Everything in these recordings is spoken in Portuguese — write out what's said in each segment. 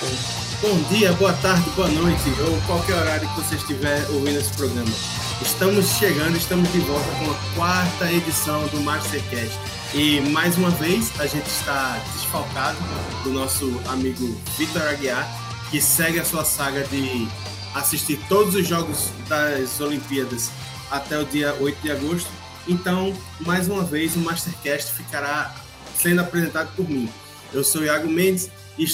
Bom dia, boa tarde, boa noite, ou qualquer horário que você estiver ouvindo esse programa. Estamos chegando, estamos de volta com a quarta edição do Mastercast. E mais uma vez a gente está desfalcado do nosso amigo Vitor Aguiar, que segue a sua saga de assistir todos os jogos das Olimpíadas até o dia 8 de agosto. Então, mais uma vez, o Mastercast ficará sendo apresentado por mim. Eu sou Iago Mendes e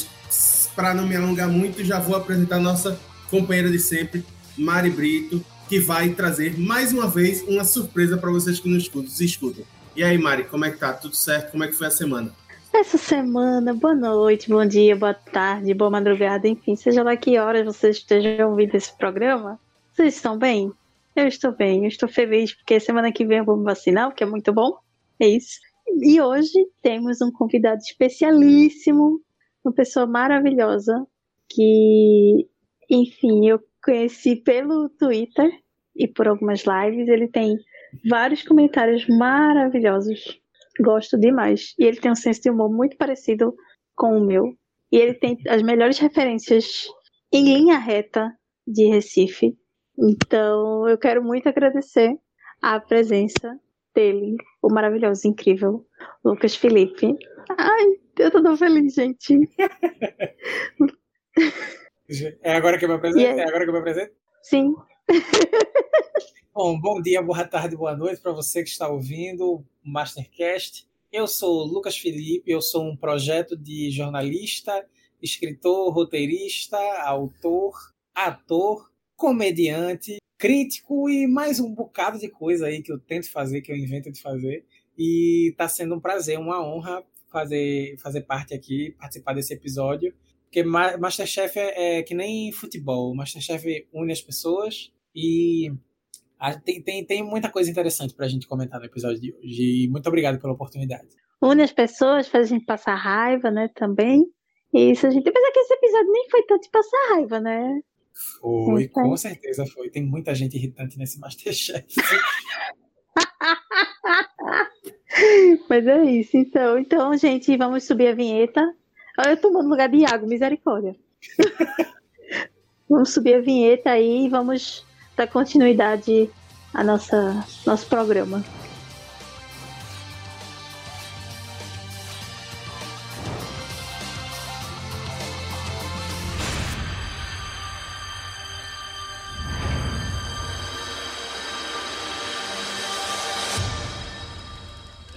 para não me alongar muito, já vou apresentar nossa companheira de sempre, Mari Brito, que vai trazer mais uma vez uma surpresa para vocês que nos escutam. E aí, Mari, como é que tá? Tudo certo? Como é que foi a semana? Essa semana, boa noite, bom dia, boa tarde, boa madrugada, enfim, seja lá que horas vocês estejam ouvindo esse programa. Vocês estão bem? Eu estou bem, eu estou feliz porque semana que vem eu vou me vacinar, o que é muito bom. É isso. E hoje temos um convidado especialíssimo, uma pessoa maravilhosa que, enfim, eu conheci pelo Twitter e por algumas lives. Ele tem vários comentários maravilhosos. Gosto demais. E ele tem um senso de humor muito parecido com o meu. E ele tem as melhores referências em linha reta de Recife. Então, eu quero muito agradecer a presença dele, o maravilhoso, incrível Lucas Felipe. Ai, eu tô tão feliz, gente. É agora que eu me apresento? Yeah. É agora que eu me apresento? Sim. Bom, bom dia, boa tarde, boa noite para você que está ouvindo o Mastercast. Eu sou Lucas Felipe, eu sou um projeto de jornalista, escritor, roteirista, autor, ator, comediante, crítico e mais um bocado de coisa aí que eu tento fazer, que eu invento de fazer. E está sendo um prazer, uma honra fazer, fazer parte aqui, participar desse episódio. Porque Masterchef é, é que nem futebol. Masterchef une as pessoas e tem, tem, tem muita coisa interessante para a gente comentar no episódio de hoje. E muito obrigado pela oportunidade. Une as pessoas, faz a gente passar raiva, né? Também. E isso a gente. Apesar que esse episódio nem foi tanto de passar raiva, né? Foi, então... com certeza foi. Tem muita gente irritante nesse Masterchef. Mas é isso, então. Então, gente, vamos subir a vinheta. Eu tô no lugar de Iago, misericórdia. vamos subir a vinheta aí e vamos dar continuidade ao nosso programa.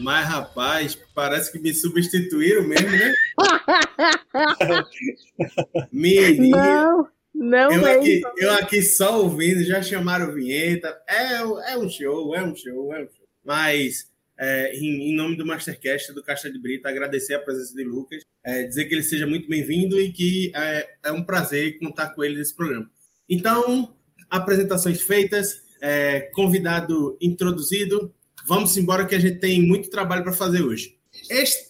Mas, rapaz, parece que me substituíram mesmo, né? Menino. Não. Não eu aqui, eu aqui só ouvindo, já chamaram vinheta. É, é um show, é um show, é um show. Mas, é, em, em, nome do Mastercast do Caixa de Brita, agradecer a presença de Lucas, é, dizer que ele seja muito bem-vindo e que é, é, um prazer contar com ele nesse programa. Então, apresentações feitas, é, convidado introduzido, vamos embora que a gente tem muito trabalho para fazer hoje.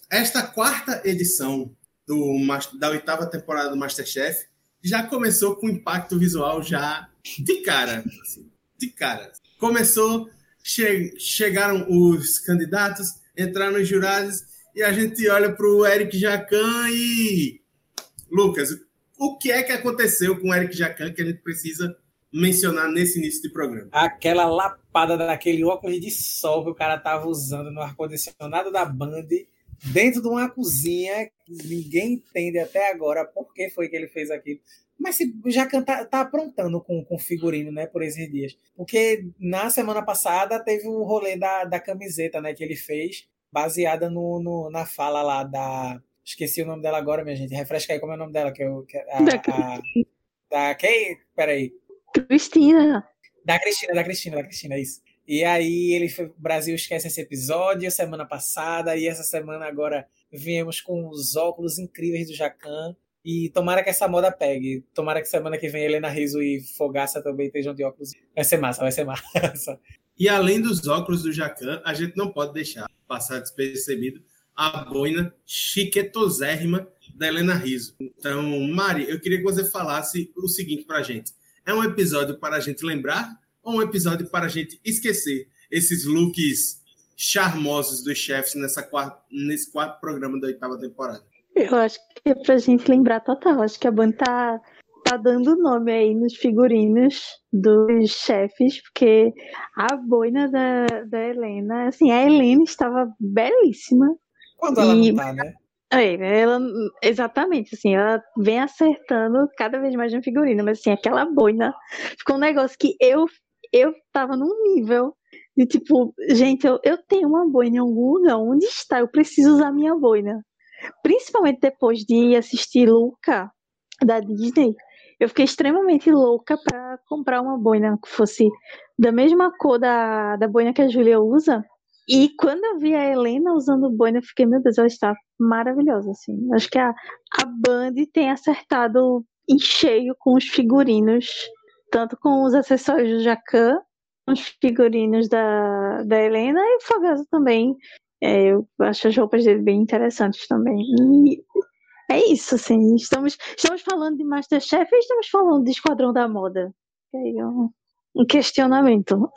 Esta quarta edição do, da oitava temporada do Masterchef já começou com impacto visual já de cara. Assim, de cara. Começou, che chegaram os candidatos, entraram os jurados e a gente olha para o Eric Jacan e. Lucas, o que é que aconteceu com o Eric Jacan que a gente precisa mencionar nesse início de programa? Aquela lapada daquele óculos de sol que o cara tava usando no ar-condicionado da Band dentro de uma cozinha, ninguém entende até agora por que foi que ele fez aquilo. Mas se já tá, tá aprontando com, com figurino, né, por esses dias. Porque na semana passada teve o rolê da, da camiseta, né, que ele fez, baseada no, no, na fala lá da. Esqueci o nome dela agora, minha gente. Refresca aí como é o nome dela. Que eu, que, a, da, a, da quem? Peraí. Cristina. Da Cristina, da Cristina, da Cristina, é isso. E aí ele foi, o Brasil esquece esse episódio semana passada e essa semana agora viemos com os óculos incríveis do Jacan. E tomara que essa moda pegue. Tomara que semana que vem Helena Riso e Fogaça também estejam de óculos. Vai ser massa, vai ser massa. E além dos óculos do Jacan, a gente não pode deixar passar despercebido a boina chiquetosérrima da Helena Riso. Então, Mari, eu queria que você falasse o seguinte para a gente. É um episódio para a gente lembrar ou um episódio para a gente esquecer esses looks charmosos dos chefs nessa quarta, nesse quarto programa da oitava temporada? Eu acho que é pra gente lembrar total. Acho que a Band tá, tá dando nome aí nos figurinos dos chefes, porque a boina da, da Helena, assim, a Helena estava belíssima. Quando ela e... não tá, né? É, ela, exatamente, assim, ela vem acertando cada vez mais no figurino, mas assim, aquela boina ficou um negócio que eu, eu tava num nível de tipo, gente, eu, eu tenho uma boina em algum lugar, onde está? Eu preciso usar minha boina. Principalmente depois de assistir Luca, da Disney, eu fiquei extremamente louca para comprar uma boina que fosse da mesma cor da, da boina que a Julia usa. E quando eu vi a Helena usando boina, eu fiquei, meu Deus, ela está maravilhosa, assim. Acho que a, a Band tem acertado em cheio com os figurinos, tanto com os acessórios do Jacan, os figurinos da, da Helena e o Fogaso também é, eu acho as roupas dele bem interessantes também. E é isso, assim. Estamos, estamos falando de Masterchef e estamos falando de Esquadrão da Moda. É um, um questionamento.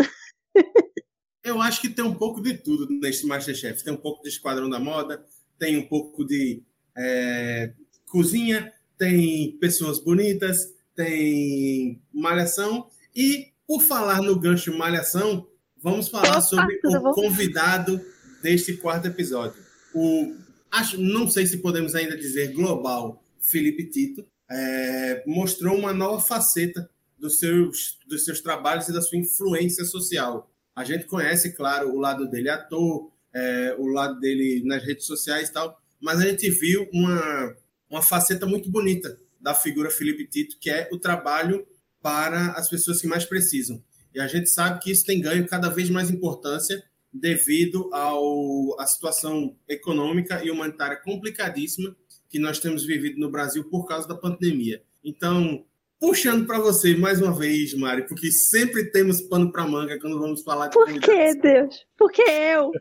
Eu acho que tem um pouco de tudo nesse Masterchef. Tem um pouco de Esquadrão da Moda, tem um pouco de é, cozinha, tem pessoas bonitas, tem malhação. E, por falar no gancho malhação, vamos falar Opa, sobre o convidado deste quarto episódio. O, acho, não sei se podemos ainda dizer global, Felipe Tito, é, mostrou uma nova faceta dos seus, dos seus trabalhos e da sua influência social. A gente conhece, claro, o lado dele ator, é, o lado dele nas redes sociais e tal, mas a gente viu uma, uma faceta muito bonita da figura Felipe Tito, que é o trabalho para as pessoas que mais precisam. E a gente sabe que isso tem ganho cada vez mais importância devido ao, à situação econômica e humanitária complicadíssima que nós temos vivido no Brasil por causa da pandemia. Então, puxando para você mais uma vez, Mari, porque sempre temos pano para manga quando vamos falar de Por que, Deus? Por que eu?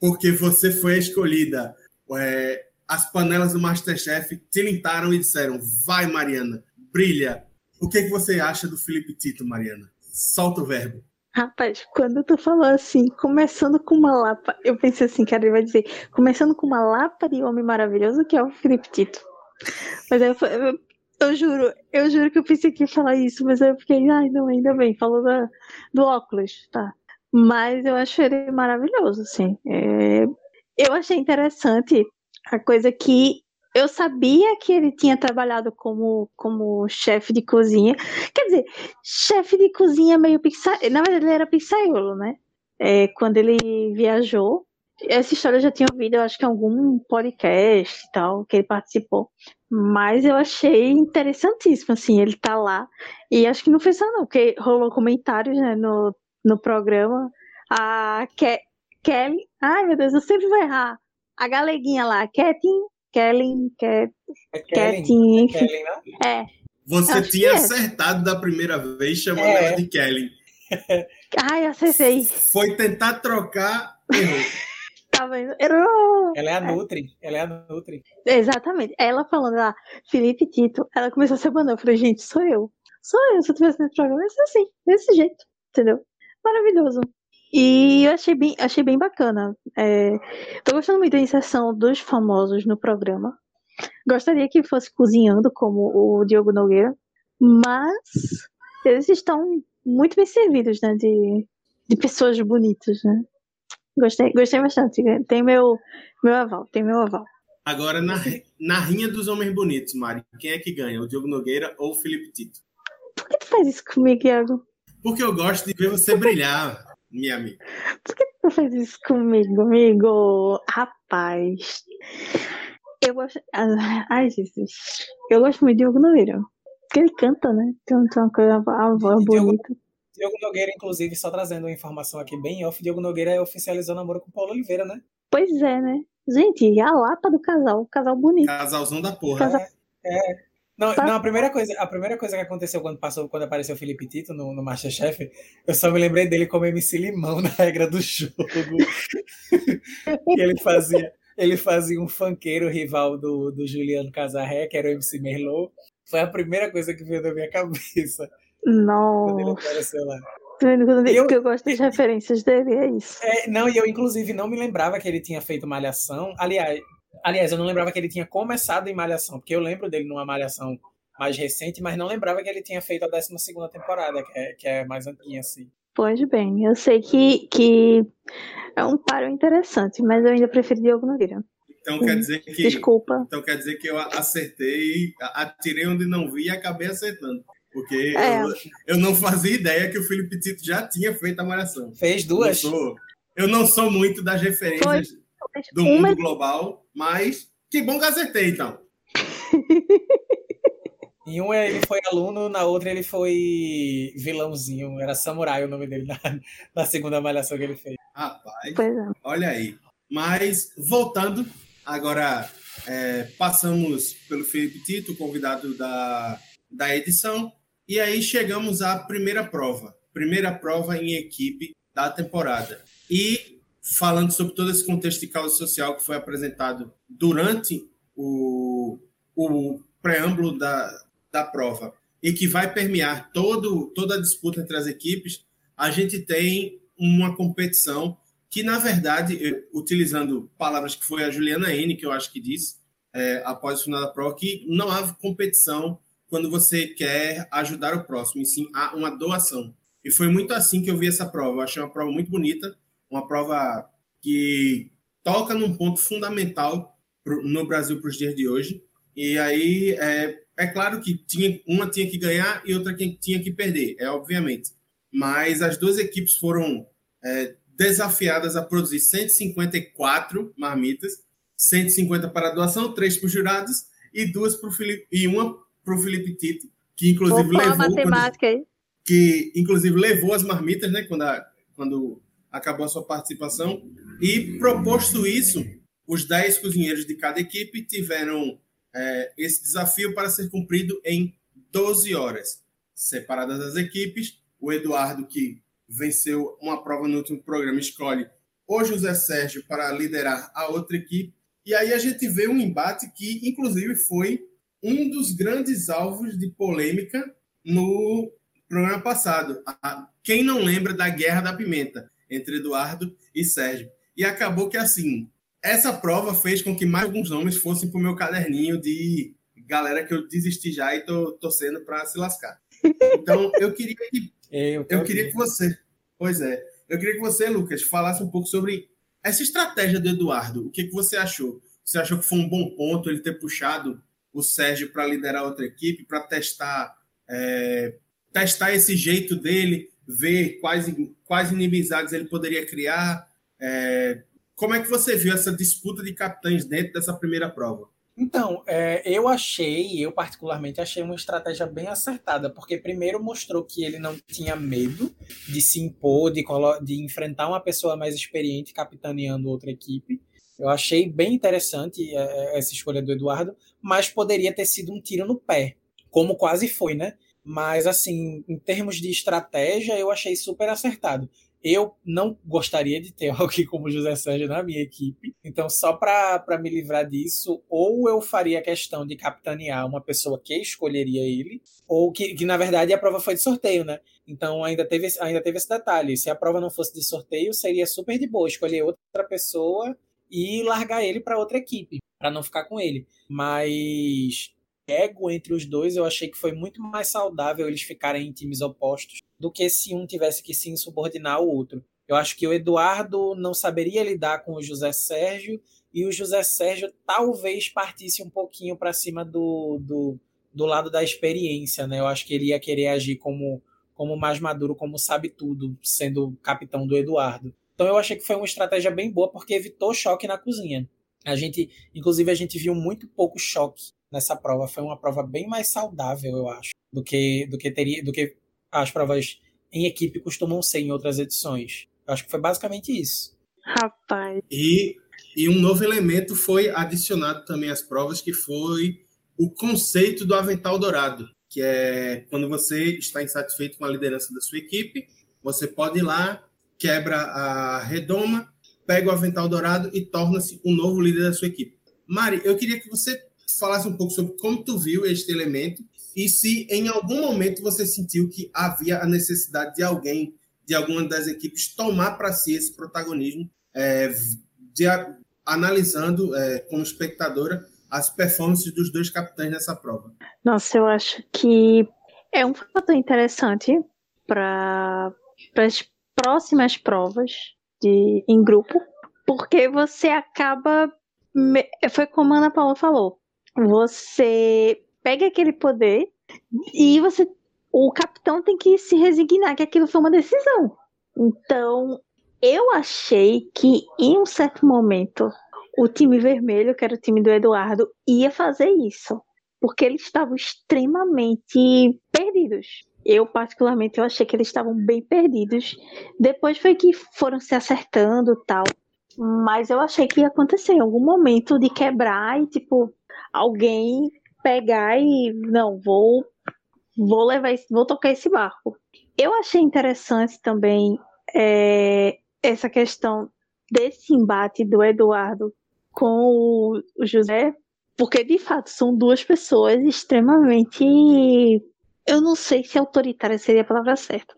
Porque você foi escolhida. É, as panelas do Masterchef tilintaram e disseram: vai, Mariana, brilha. O que, que você acha do Felipe Tito, Mariana? Solta o verbo. Rapaz, quando tu falou assim, começando com uma lapa, eu pensei assim, cara, ele vai dizer, começando com uma lapa de homem maravilhoso, que é o Felipe Tito. Mas eu, eu, eu juro, eu juro que eu pensei que ia falar isso, mas eu fiquei, ai, não, ainda bem, falou da, do óculos, tá. Mas eu acho ele maravilhoso, assim. É, eu achei interessante a coisa que eu sabia que ele tinha trabalhado como, como chefe de cozinha. Quer dizer, chefe de cozinha meio pizzaiolo. Na verdade, ele era pizzaiolo, né? É, quando ele viajou. Essa história eu já tinha ouvido, eu acho que em algum podcast e tal, que ele participou. Mas eu achei interessantíssimo, assim, ele tá lá. E acho que não foi só não, porque rolou comentários, né, no, no programa. A Ke Kelly, ai meu Deus, eu sempre vou errar. A galeguinha lá, Ketin Kellen, Cat, é Kellen, é Kellen, É. Você tinha é. acertado da primeira vez chamando é. ela de Kellen. Ai, acertei. Foi tentar trocar, errou. tá vendo? Ela é a Nutri, ela é a Nutri. Exatamente. Ela falando lá, Felipe Tito, ela começou a se abandonar. Eu falei, gente, sou eu. Sou eu, se eu tivesse nesse programa, ia ser assim, desse jeito, entendeu? Maravilhoso. E eu achei bem, achei bem bacana. É, tô gostando muito da inserção dos famosos no programa. Gostaria que fosse cozinhando como o Diogo Nogueira, mas eles estão muito bem servidos, né? De, de pessoas bonitas, né? Gostei, gostei bastante. Tem meu, meu aval, tem meu aval. Agora, na, na rinha dos homens bonitos, Mari, quem é que ganha? O Diogo Nogueira ou o Felipe Tito? Por que tu faz isso comigo, Iago? Porque eu gosto de ver você brilhar minha amiga. Por que tu faz isso comigo, amigo? Rapaz. Eu gosto. Ai, Jesus. Eu gosto muito de Diogo Nogueira. Porque ele canta, né? Tem uma coisa, a voz bonita. Diogo Nogueira, inclusive, só trazendo uma informação aqui bem off, Diogo Nogueira oficializou namoro com Paulo Oliveira, né? Pois é, né? Gente, a lapa do casal, casal bonito. Casalzão da porra. Casal... É, é. Não, tá. não, a primeira coisa, a primeira coisa que aconteceu quando passou, quando apareceu o Felipe Tito no, no Masterchef, eu só me lembrei dele como MC Limão na regra do jogo. que ele fazia, ele fazia um funkeiro rival do, do Juliano Casarré, que era o MC Merlot. Foi a primeira coisa que veio da minha cabeça. Não. Quando eu, eu gosto das referências dele, é isso. É, não, e eu, inclusive, não me lembrava que ele tinha feito Malhação. Aliás, Aliás, eu não lembrava que ele tinha começado em Malhação, porque eu lembro dele numa Malhação mais recente, mas não lembrava que ele tinha feito a 12 temporada, que é, que é mais antiga, assim. Pois bem, eu sei que, que é um paro interessante, mas eu ainda prefiro Diogo Nogueira. Então quer dizer que. Desculpa. Então quer dizer que eu acertei, atirei onde não vi e acabei acertando. Porque é. eu, eu, não fazia ideia que o Felipe Tito já tinha feito a malhação. Fez duas. Eu não sou, eu não sou muito das referências Foi. do Uma... mundo global, mas que bom que acertei, então. Em um ele foi aluno, na outra ele foi vilãozinho. Era samurai o nome dele na, na segunda malhação que ele fez. Rapaz, é. olha aí. Mas, voltando, agora é, passamos pelo Felipe Tito, convidado da, da edição, e aí chegamos à primeira prova. Primeira prova em equipe da temporada. E falando sobre todo esse contexto de causa social que foi apresentado durante o, o preâmbulo da, da prova e que vai permear todo, toda a disputa entre as equipes, a gente tem uma competição que, na verdade, utilizando palavras que foi a Juliana N, que eu acho que disse, é, após o final da prova, que não há competição quando você quer ajudar o próximo, e sim há uma doação. E foi muito assim que eu vi essa prova. Eu achei uma prova muito bonita, uma prova que toca num ponto fundamental no Brasil para os dias de hoje. E aí, é, é claro que tinha, uma tinha que ganhar e outra tinha que perder, é obviamente. Mas as duas equipes foram é, desafiadas a produzir 154 marmitas, 150 para doação, três para os jurados e duas para o Felipe e uma para o Felipe Tito, que inclusive Opa, levou matemática quando, que inclusive levou as marmitas, né, quando, a, quando acabou a sua participação. E proposto isso, os 10 cozinheiros de cada equipe tiveram é, esse desafio para ser cumprido em 12 horas. Separadas as equipes, o Eduardo, que venceu uma prova no último programa, escolhe o José Sérgio para liderar a outra equipe. E aí a gente vê um embate que, inclusive, foi um dos grandes alvos de polêmica no programa passado. Quem não lembra da Guerra da Pimenta entre Eduardo e Sérgio? E acabou que, assim, essa prova fez com que mais alguns nomes fossem para o meu caderninho de galera que eu desisti já e tô torcendo para se lascar. Então, eu queria que eu, eu queria que você, pois é, eu queria que você, Lucas, falasse um pouco sobre essa estratégia do Eduardo. O que, que você achou? Você achou que foi um bom ponto ele ter puxado o Sérgio para liderar outra equipe, para testar é, testar esse jeito dele, ver quais, quais inimizades ele poderia criar? É, como é que você viu essa disputa de capitães dentro dessa primeira prova? Então, é, eu achei, eu particularmente achei uma estratégia bem acertada, porque primeiro mostrou que ele não tinha medo de se impor, de, de enfrentar uma pessoa mais experiente capitaneando outra equipe. Eu achei bem interessante é, é, essa escolha do Eduardo, mas poderia ter sido um tiro no pé, como quase foi, né? Mas, assim, em termos de estratégia, eu achei super acertado. Eu não gostaria de ter alguém como José Sérgio na minha equipe. Então, só para me livrar disso, ou eu faria questão de capitanear uma pessoa que escolheria ele, ou que, que na verdade a prova foi de sorteio, né? Então ainda teve, ainda teve esse detalhe. Se a prova não fosse de sorteio, seria super de boa escolher outra pessoa e largar ele para outra equipe, para não ficar com ele. Mas ego entre os dois, eu achei que foi muito mais saudável eles ficarem em times opostos do que se um tivesse que se insubordinar ao outro. Eu acho que o Eduardo não saberia lidar com o José Sérgio e o José Sérgio talvez partisse um pouquinho para cima do, do, do, lado da experiência, né? Eu acho que ele ia querer agir como, como mais maduro, como sabe tudo, sendo capitão do Eduardo. Então eu achei que foi uma estratégia bem boa porque evitou choque na cozinha. A gente, inclusive, a gente viu muito pouco choque nessa prova. Foi uma prova bem mais saudável, eu acho, do que do que teria, do que as provas em equipe costumam ser em outras edições. Eu acho que foi basicamente isso. Rapaz. E, e um novo elemento foi adicionado também às provas, que foi o conceito do avental dourado, que é quando você está insatisfeito com a liderança da sua equipe, você pode ir lá, quebra a redoma, pega o avental dourado e torna-se o um novo líder da sua equipe. Mari, eu queria que você falasse um pouco sobre como tu viu este elemento e se em algum momento você sentiu que havia a necessidade de alguém, de alguma das equipes, tomar para si esse protagonismo, é, de analisando é, como espectadora as performances dos dois capitães nessa prova? Nossa, eu acho que é um fator interessante para próximas provas de, em grupo, porque você acaba. Foi como a Ana Paula falou. Você pega aquele poder e você. O capitão tem que se resignar que aquilo foi uma decisão. Então, eu achei que em um certo momento o time vermelho, que era o time do Eduardo, ia fazer isso. Porque eles estavam extremamente perdidos. Eu, particularmente, eu achei que eles estavam bem perdidos. Depois foi que foram se acertando tal. Mas eu achei que ia acontecer em algum momento de quebrar e, tipo, alguém pegar e. Não, vou. Vou levar esse, vou tocar esse barco. Eu achei interessante também é, essa questão desse embate do Eduardo com o José, porque de fato são duas pessoas extremamente. Eu não sei se autoritária seria a palavra certa,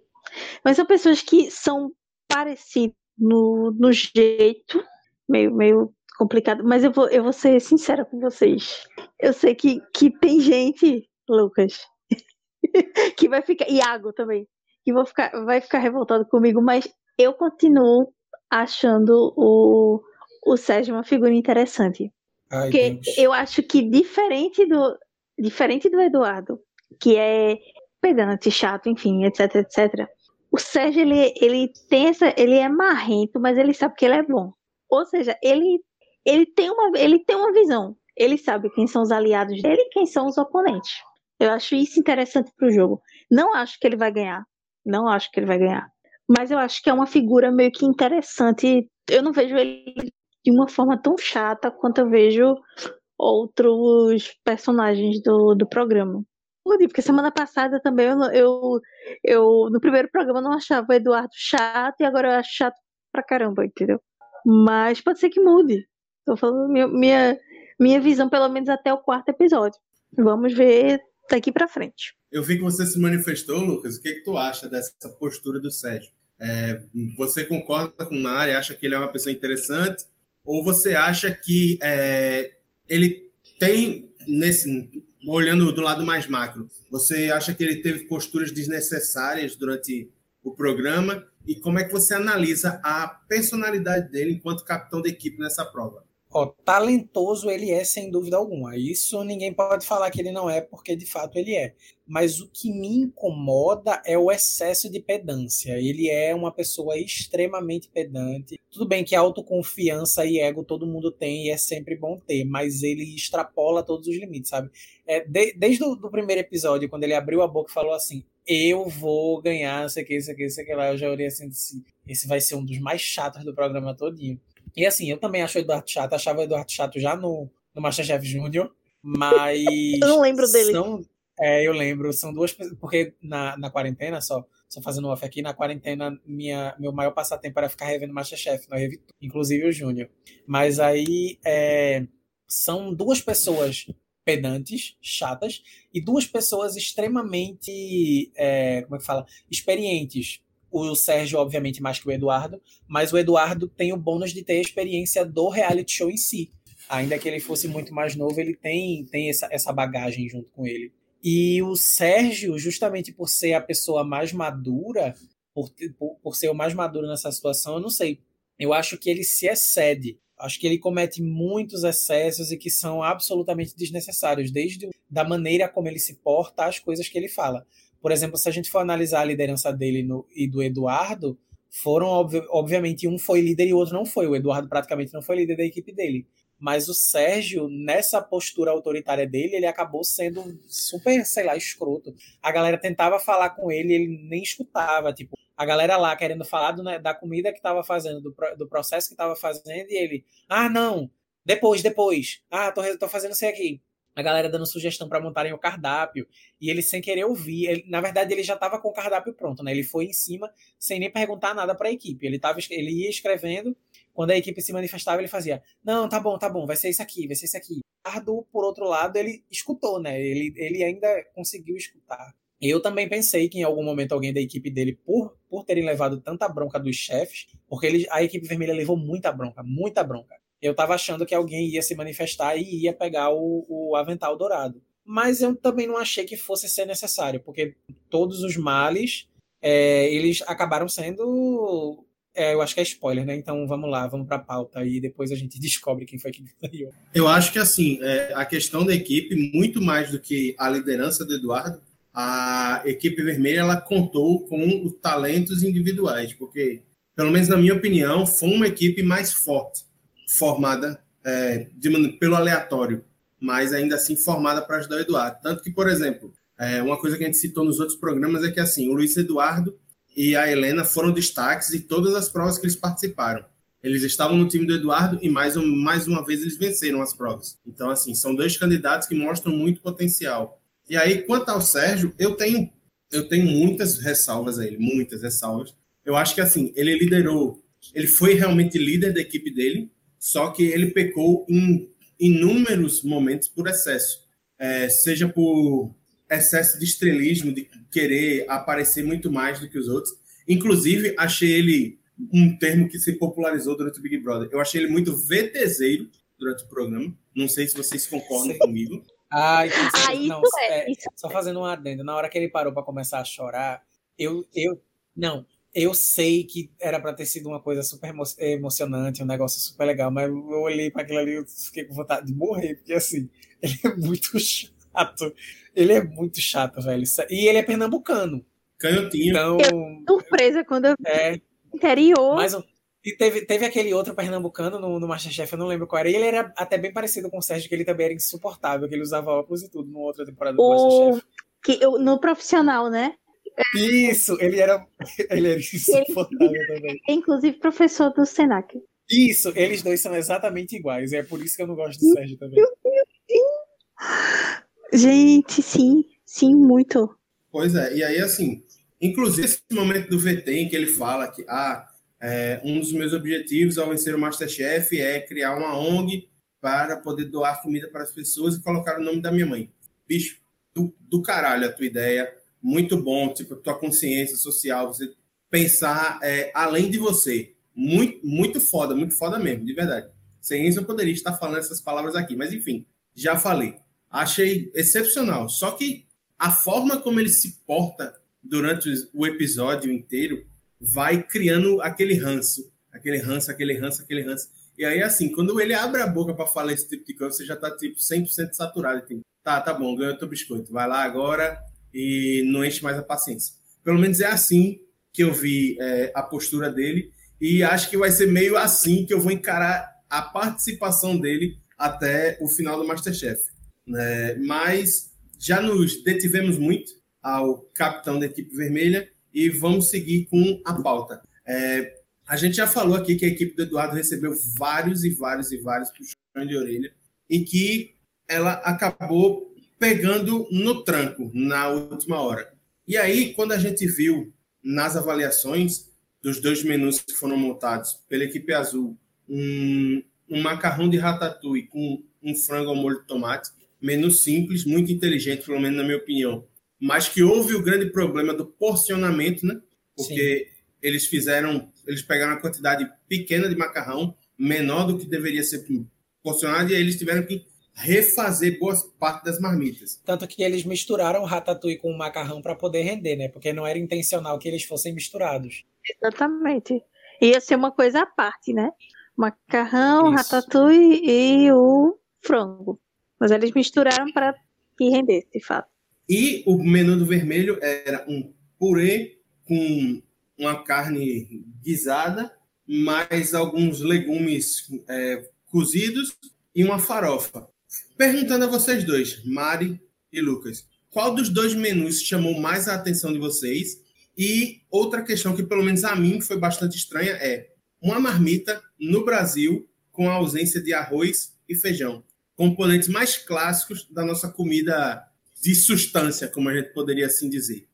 mas são pessoas que são parecidas no, no jeito, meio, meio complicado, mas eu vou, eu vou ser sincera com vocês. Eu sei que, que tem gente, Lucas, que vai ficar. Iago também, que vou ficar, vai ficar revoltado comigo, mas eu continuo achando o, o Sérgio uma figura interessante. Ai, porque Deus. eu acho que diferente do diferente do Eduardo, que é pedante, chato, enfim, etc, etc. O Sérgio ele, ele tem essa, ele é marrento, mas ele sabe que ele é bom. Ou seja, ele ele tem uma ele tem uma visão. Ele sabe quem são os aliados dele e quem são os oponentes. Eu acho isso interessante para o jogo. Não acho que ele vai ganhar. Não acho que ele vai ganhar. Mas eu acho que é uma figura meio que interessante. Eu não vejo ele de uma forma tão chata quanto eu vejo outros personagens do, do programa. Porque semana passada também eu, eu, eu, no primeiro programa não achava o Eduardo chato e agora eu acho chato pra caramba, entendeu? Mas pode ser que mude. Tô falando minha, minha, minha visão, pelo menos até o quarto episódio. Vamos ver daqui pra frente. Eu vi que você se manifestou, Lucas. O que, é que tu acha dessa postura do Sérgio? É, você concorda com o Mari, acha que ele é uma pessoa interessante? Ou você acha que é, ele tem, nesse, olhando do lado mais macro, você acha que ele teve posturas desnecessárias durante o programa? E como é que você analisa a personalidade dele enquanto capitão da equipe nessa prova? Ó, talentoso ele é sem dúvida alguma. Isso ninguém pode falar que ele não é, porque de fato ele é. Mas o que me incomoda é o excesso de pedância. Ele é uma pessoa extremamente pedante. Tudo bem que autoconfiança e ego todo mundo tem e é sempre bom ter, mas ele extrapola todos os limites, sabe? É, de, desde o primeiro episódio, quando ele abriu a boca e falou assim: Eu vou ganhar, sei que, sei que, sei que lá, eu já olhei assim, esse vai ser um dos mais chatos do programa todinho. E assim, eu também acho o Eduardo chato, achava o Eduardo chato já no, no Masterchef Júnior, mas. eu não lembro dele. São, é, eu lembro, são duas porque na, na quarentena, só, só fazendo off aqui, na quarentena, minha, meu maior passatempo era ficar revendo Masterchef, não revi, inclusive o Júnior. Mas aí é, são duas pessoas pedantes, chatas, e duas pessoas extremamente, é, como é que fala, experientes o Sérgio, obviamente, mais que o Eduardo, mas o Eduardo tem o bônus de ter a experiência do reality show em si. Ainda que ele fosse muito mais novo, ele tem, tem essa, essa bagagem junto com ele. E o Sérgio, justamente por ser a pessoa mais madura, por, por, por ser o mais maduro nessa situação, eu não sei. Eu acho que ele se excede. Acho que ele comete muitos excessos e que são absolutamente desnecessários, desde da maneira como ele se porta às coisas que ele fala. Por exemplo, se a gente for analisar a liderança dele no, e do Eduardo, foram, obvi obviamente, um foi líder e o outro não foi. O Eduardo praticamente não foi líder da equipe dele. Mas o Sérgio, nessa postura autoritária dele, ele acabou sendo super, sei lá, escroto. A galera tentava falar com ele, ele nem escutava. Tipo, a galera lá querendo falar do, né, da comida que estava fazendo, do, do processo que estava fazendo, e ele, ah, não, depois, depois. Ah, tô, tô fazendo isso aqui a galera dando sugestão para montarem o cardápio e ele sem querer ouvir, ele, na verdade ele já estava com o cardápio pronto, né? Ele foi em cima sem nem perguntar nada para a equipe. Ele tava, ele ia escrevendo, quando a equipe se manifestava, ele fazia: "Não, tá bom, tá bom, vai ser isso aqui, vai ser isso aqui". Ardo, por outro lado, ele escutou, né? Ele, ele ainda conseguiu escutar. Eu também pensei que em algum momento alguém da equipe dele, por, por terem levado tanta bronca dos chefes, porque ele, a equipe vermelha levou muita bronca, muita bronca eu estava achando que alguém ia se manifestar e ia pegar o, o avental dourado. Mas eu também não achei que fosse ser necessário, porque todos os males é, eles acabaram sendo. É, eu acho que é spoiler, né? Então vamos lá, vamos para a pauta e depois a gente descobre quem foi que ganhou. Eu acho que assim, é, a questão da equipe, muito mais do que a liderança do Eduardo, a equipe vermelha ela contou com os talentos individuais, porque, pelo menos na minha opinião, foi uma equipe mais forte, formada é, de, pelo aleatório, mas ainda assim formada para ajudar o Eduardo. Tanto que, por exemplo, é, uma coisa que a gente citou nos outros programas é que assim, o Luiz Eduardo e a Helena foram destaques em todas as provas que eles participaram. Eles estavam no time do Eduardo e mais, mais uma vez eles venceram as provas. Então, assim, são dois candidatos que mostram muito potencial. E aí, quanto ao Sérgio, eu tenho, eu tenho muitas ressalvas a ele, muitas ressalvas. Eu acho que assim, ele liderou, ele foi realmente líder da equipe dele, só que ele pecou em inúmeros momentos por excesso. É, seja por excesso de estrelismo, de querer aparecer muito mais do que os outros. Inclusive, achei ele um termo que se popularizou durante o Big Brother. Eu achei ele muito VTZero durante o programa. Não sei se vocês concordam Sim. comigo. Ah, então, ah isso não, é, é, isso Só fazendo um adendo. Na hora que ele parou para começar a chorar, eu, eu. Não, eu sei que era para ter sido uma coisa super emo emocionante, um negócio super legal, mas eu olhei para aquilo ali e fiquei com vontade de morrer, porque assim, ele é muito chato. Ele é muito chato, velho. E ele é pernambucano. Canhotinho. Então. Surpresa quando eu vi é, interior. Mas e teve, teve aquele outro pernambucano no, no Masterchef, eu não lembro qual era. E ele era até bem parecido com o Sérgio, que ele também era insuportável, que ele usava óculos e tudo no outra temporada do o... Masterchef. Que, eu, no profissional, né? Isso, ele era, ele era insuportável ele, também. É, inclusive professor do Senac. Isso, eles dois são exatamente iguais. É por isso que eu não gosto do Sérgio também. Gente, sim, sim, muito. Pois é, e aí assim, inclusive esse momento do VT em que ele fala que ah, é, um dos meus objetivos ao vencer o Masterchef é criar uma ONG para poder doar comida para as pessoas e colocar o nome da minha mãe. Bicho, do, do caralho a tua ideia, muito bom, tipo, tua consciência social, você pensar é, além de você. Muito, muito foda, muito foda mesmo, de verdade. Sem isso eu poderia estar falando essas palavras aqui, mas enfim, já falei. Achei excepcional. Só que a forma como ele se porta durante o episódio inteiro vai criando aquele ranço, aquele ranço, aquele ranço, aquele ranço. E aí, assim, quando ele abre a boca para falar esse tipo de coisa, você já tá, tipo, 100% saturado. Tipo, tá, tá bom, ganhou teu biscoito. Vai lá agora e não enche mais a paciência. Pelo menos é assim que eu vi é, a postura dele e acho que vai ser meio assim que eu vou encarar a participação dele até o final do Masterchef. Né? Mas já nos detivemos muito ao capitão da equipe vermelha e vamos seguir com a pauta. É, a gente já falou aqui que a equipe do Eduardo recebeu vários e vários e vários puxões de orelha e que ela acabou pegando no tranco na última hora. E aí, quando a gente viu nas avaliações dos dois menus que foram montados pela equipe azul, um, um macarrão de ratatouille com um frango ao molho de tomate, menu simples, muito inteligente, pelo menos na minha opinião, mas que houve o grande problema do porcionamento, né? Porque Sim. eles fizeram, eles pegaram uma quantidade pequena de macarrão, menor do que deveria ser porcionado, e aí eles tiveram que refazer boa parte das marmitas. Tanto que eles misturaram o ratatouille com o macarrão para poder render, né? Porque não era intencional que eles fossem misturados. Exatamente. Ia ser uma coisa à parte, né? Macarrão, Isso. ratatouille e o frango. Mas eles misturaram para que rendesse, de fato. E o menu do vermelho era um purê com uma carne guisada, mais alguns legumes é, cozidos e uma farofa. Perguntando a vocês dois, Mari e Lucas, qual dos dois menus chamou mais a atenção de vocês? E outra questão que, pelo menos a mim, foi bastante estranha é uma marmita no Brasil com a ausência de arroz e feijão. Componentes mais clássicos da nossa comida de substância, como a gente poderia assim dizer.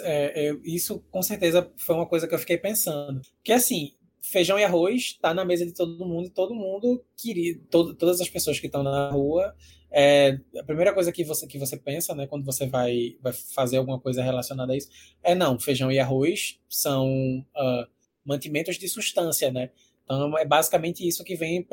É, é, isso com certeza foi uma coisa que eu fiquei pensando. Que assim, feijão e arroz está na mesa de todo mundo e todo mundo queria, todo, todas as pessoas que estão na rua. É, a primeira coisa que você, que você pensa, né, quando você vai, vai fazer alguma coisa relacionada a isso, é não, feijão e arroz são uh, mantimentos de substância, né? Então é basicamente isso que vem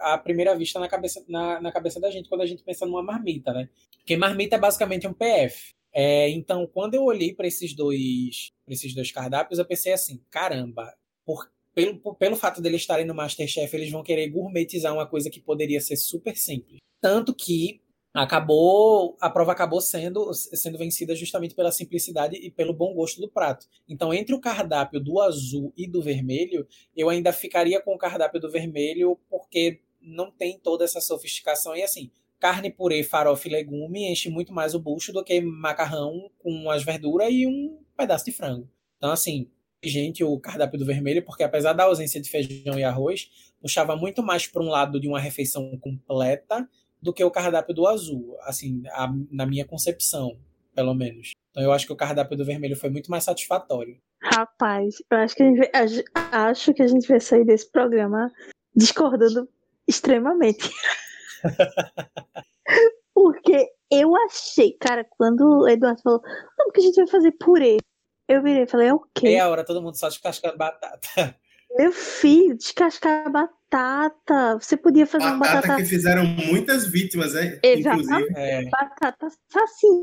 à, primeira vista na cabeça, na, na, cabeça da gente quando a gente pensa numa marmita, né? Porque marmita é basicamente um PF. É, então, quando eu olhei para esses dois, esses dois cardápios, eu pensei assim, caramba, por, pelo, pelo fato deles estarem no Masterchef, eles vão querer gourmetizar uma coisa que poderia ser super simples. Tanto que acabou a prova acabou sendo sendo vencida justamente pela simplicidade e pelo bom gosto do prato. Então, entre o cardápio do azul e do vermelho, eu ainda ficaria com o cardápio do vermelho porque não tem toda essa sofisticação e assim, carne, purê, farofa e legume enche muito mais o bucho do que macarrão com as verduras e um pedaço de frango. Então, assim, gente, o cardápio do vermelho, porque apesar da ausência de feijão e arroz, puxava muito mais para um lado de uma refeição completa do que o cardápio do azul, assim, a, na minha concepção, pelo menos. Então eu acho que o cardápio do vermelho foi muito mais satisfatório. Rapaz, eu acho que a gente, acho que a gente vai sair desse programa discordando extremamente. Porque eu achei, cara, quando o Eduardo falou, como que a gente vai fazer purê? Eu virei e falei, é o quê? É a hora, todo mundo só descascando batata. Meu filho, descascar batata. Você podia fazer batata uma batata. que fizeram muitas vítimas, né? Exatamente. Inclusive. É. Batata assassina.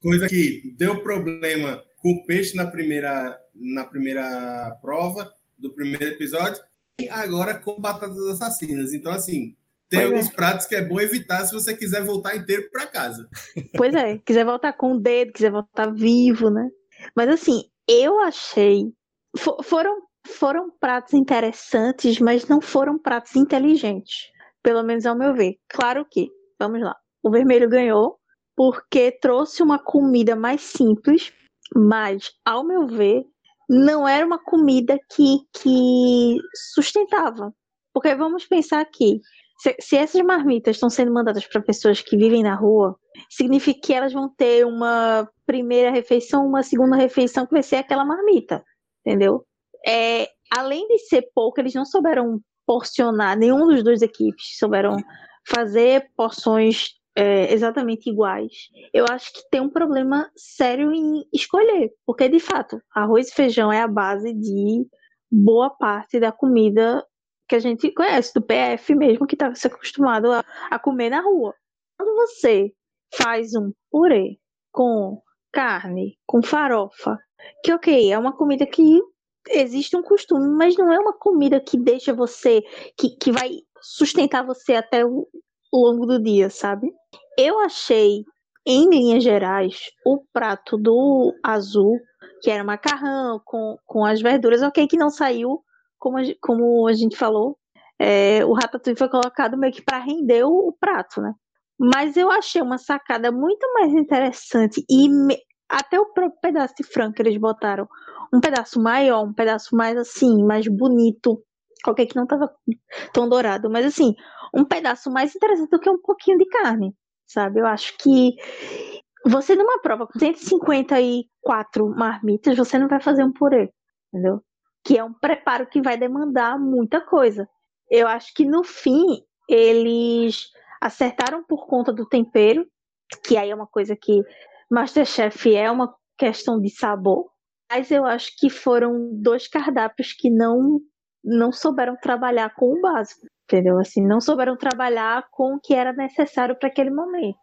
Coisa que deu problema com o peixe na primeira, na primeira prova do primeiro episódio e agora com batatas assassinas. Então, assim, tem pois alguns é. pratos que é bom evitar se você quiser voltar inteiro para casa. Pois é, quiser voltar com o dedo, quiser voltar vivo, né? Mas assim, eu achei. For, foram foram pratos interessantes, mas não foram pratos inteligentes. Pelo menos ao meu ver. Claro que, vamos lá. O vermelho ganhou porque trouxe uma comida mais simples, mas, ao meu ver, não era uma comida que, que sustentava. Porque vamos pensar aqui: se, se essas marmitas estão sendo mandadas para pessoas que vivem na rua, significa que elas vão ter uma primeira refeição, uma segunda refeição que vai ser aquela marmita, entendeu? é, além de ser pouco, eles não souberam porcionar, nenhum dos dois equipes souberam fazer porções é, exatamente iguais. Eu acho que tem um problema sério em escolher, porque de fato, arroz e feijão é a base de boa parte da comida que a gente conhece, do PF mesmo, que está se acostumado a, a comer na rua. Quando você faz um purê com carne, com farofa, que ok, é uma comida que existe um costume, mas não é uma comida que deixa você, que, que vai sustentar você até o, o longo do dia, sabe? Eu achei, em linhas gerais, o prato do azul, que era macarrão com, com as verduras, ok, que não saiu, como a, como a gente falou, é, o ratatouille foi colocado meio que para render o, o, prato, né? Mas eu achei uma sacada muito mais interessante e me, até o próprio pedaço de frango que eles botaram um pedaço maior, um pedaço mais assim, mais bonito. Qualquer que não tava tão dourado, mas assim, um pedaço mais interessante do que um pouquinho de carne, sabe? Eu acho que você numa prova com 154 marmitas, você não vai fazer um purê, entendeu? Que é um preparo que vai demandar muita coisa. Eu acho que no fim eles acertaram por conta do tempero, que aí é uma coisa que Masterchef é uma questão de sabor, mas eu acho que foram dois cardápios que não não souberam trabalhar com o básico, entendeu? Assim, não souberam trabalhar com o que era necessário para aquele momento.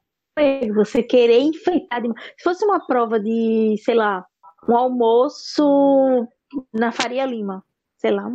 Você querer enfeitar demais. Se fosse uma prova de, sei lá, um almoço na Faria Lima, sei lá,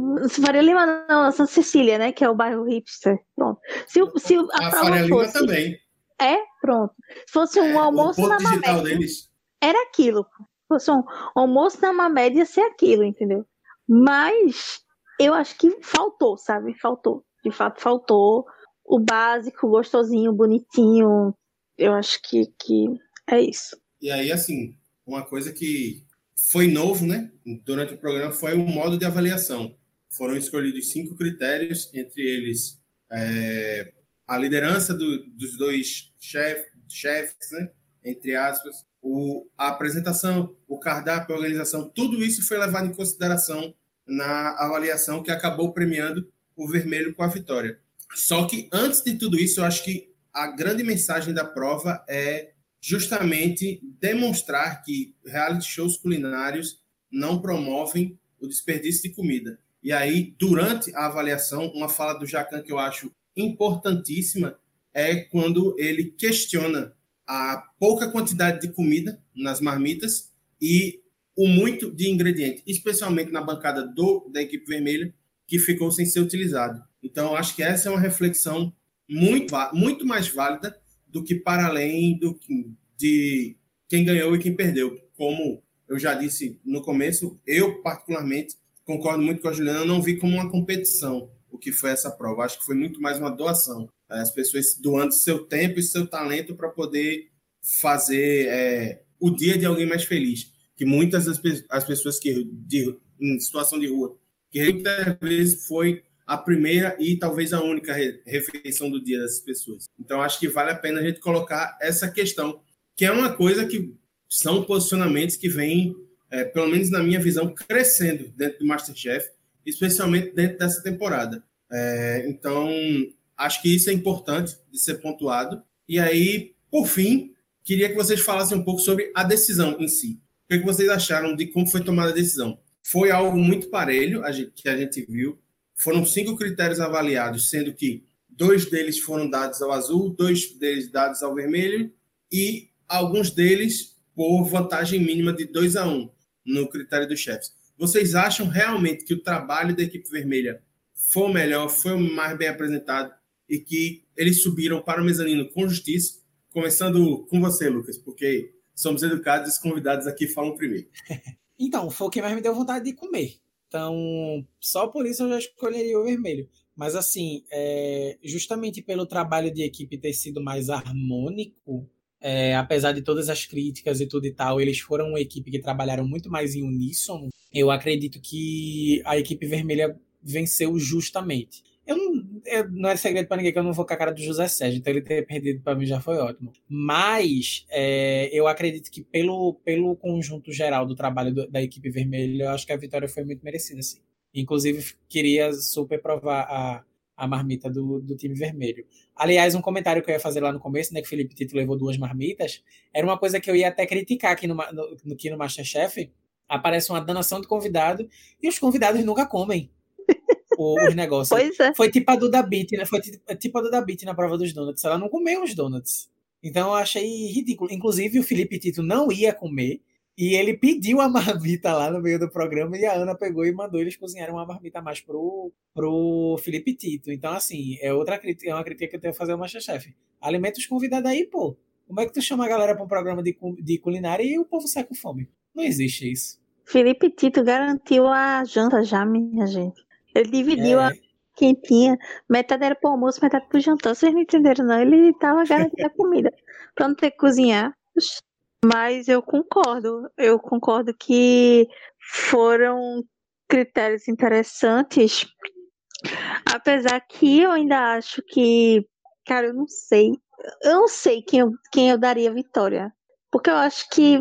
Faria Lima não, Santa Cecília, né, que é o bairro hipster. Pronto. Se, se a, a Faria fosse, Lima também. É, pronto. Se fosse um é, almoço na digital deles. era aquilo fosse um almoço na uma média ser aquilo, entendeu? Mas eu acho que faltou, sabe? Faltou. De fato, faltou o básico, gostosinho, bonitinho. Eu acho que, que é isso. E aí, assim, uma coisa que foi novo, né? Durante o programa foi o modo de avaliação. Foram escolhidos cinco critérios, entre eles é, a liderança do, dos dois chef, chefes, né? Entre aspas, o, a apresentação, o cardápio, a organização, tudo isso foi levado em consideração na avaliação que acabou premiando o vermelho com a vitória. Só que antes de tudo isso, eu acho que a grande mensagem da prova é justamente demonstrar que reality shows culinários não promovem o desperdício de comida. E aí, durante a avaliação, uma fala do Jacan que eu acho importantíssima é quando ele questiona a pouca quantidade de comida nas marmitas e o muito de ingrediente, especialmente na bancada do da equipe vermelha, que ficou sem ser utilizado. Então, acho que essa é uma reflexão muito, muito mais válida do que para além do de quem ganhou e quem perdeu. Como eu já disse no começo, eu particularmente concordo muito com a Juliana, não vi como uma competição o que foi essa prova. Acho que foi muito mais uma doação. As pessoas doando seu tempo e seu talento para poder fazer é, o dia de alguém mais feliz. Que muitas das as pessoas que de, em situação de rua, que muitas vezes foi a primeira e talvez a única refeição do dia dessas pessoas. Então acho que vale a pena a gente colocar essa questão, que é uma coisa que são posicionamentos que vêm, é, pelo menos na minha visão, crescendo dentro do Masterchef, especialmente dentro dessa temporada. É, então acho que isso é importante de ser pontuado. E aí, por fim, queria que vocês falassem um pouco sobre a decisão em si. O que, é vocês acharam de como foi tomada a decisão? Foi algo muito parelho a gente, que a gente viu. Foram cinco critérios avaliados, sendo que dois deles foram dados ao azul, dois deles dados ao vermelho e alguns deles por vantagem mínima de 2 a 1 um no critério dos chefes. Vocês acham realmente que o trabalho da equipe vermelha foi o melhor, foi o mais bem apresentado e que eles subiram para o mezanino com justiça? Começando com você, Lucas, porque somos educados e os convidados aqui falam primeiro. Então, foi o que mais me deu vontade de comer. Então, só por isso eu já escolheria o vermelho. Mas, assim, é, justamente pelo trabalho de equipe ter sido mais harmônico, é, apesar de todas as críticas e tudo e tal, eles foram uma equipe que trabalharam muito mais em uníssono. Eu acredito que a equipe vermelha venceu justamente. Eu eu, não é segredo para ninguém que eu não vou com a cara do José Sérgio, então ele ter perdido para mim já foi ótimo. Mas é, eu acredito que pelo, pelo conjunto geral do trabalho do, da equipe vermelha, eu acho que a vitória foi muito merecida, sim. Inclusive, queria super provar a, a marmita do, do time vermelho. Aliás, um comentário que eu ia fazer lá no começo, né, que Felipe Tito levou duas marmitas, era uma coisa que eu ia até criticar aqui no, no, aqui no Masterchef. Aparece uma danação de convidado e os convidados nunca comem os negócios. Pois é. Foi tipo a Duda Beat, né? Foi tipo a Duda Beat na prova dos donuts. Ela não comeu os donuts. Então eu achei ridículo. Inclusive, o Felipe Tito não ia comer. E ele pediu a marmita lá no meio do programa e a Ana pegou e mandou eles cozinharem uma marmita a mais pro, pro Felipe Tito. Então, assim, é outra crítica, é uma crítica que eu tenho a fazer ao Masterchef. Alimenta os convidados aí, pô. Como é que tu chama a galera para um programa de, de culinária e o povo sai com fome? Não existe isso. Felipe Tito garantiu a janta já, minha gente. Ele dividiu é. a quentinha, metade era pro almoço, metade pro jantar. Vocês não entenderam, não? Ele tava garantindo a comida. Pra não ter que cozinhar. Mas eu concordo. Eu concordo que foram critérios interessantes. Apesar que eu ainda acho que. Cara, eu não sei. Eu não sei quem eu, quem eu daria vitória. Porque eu acho que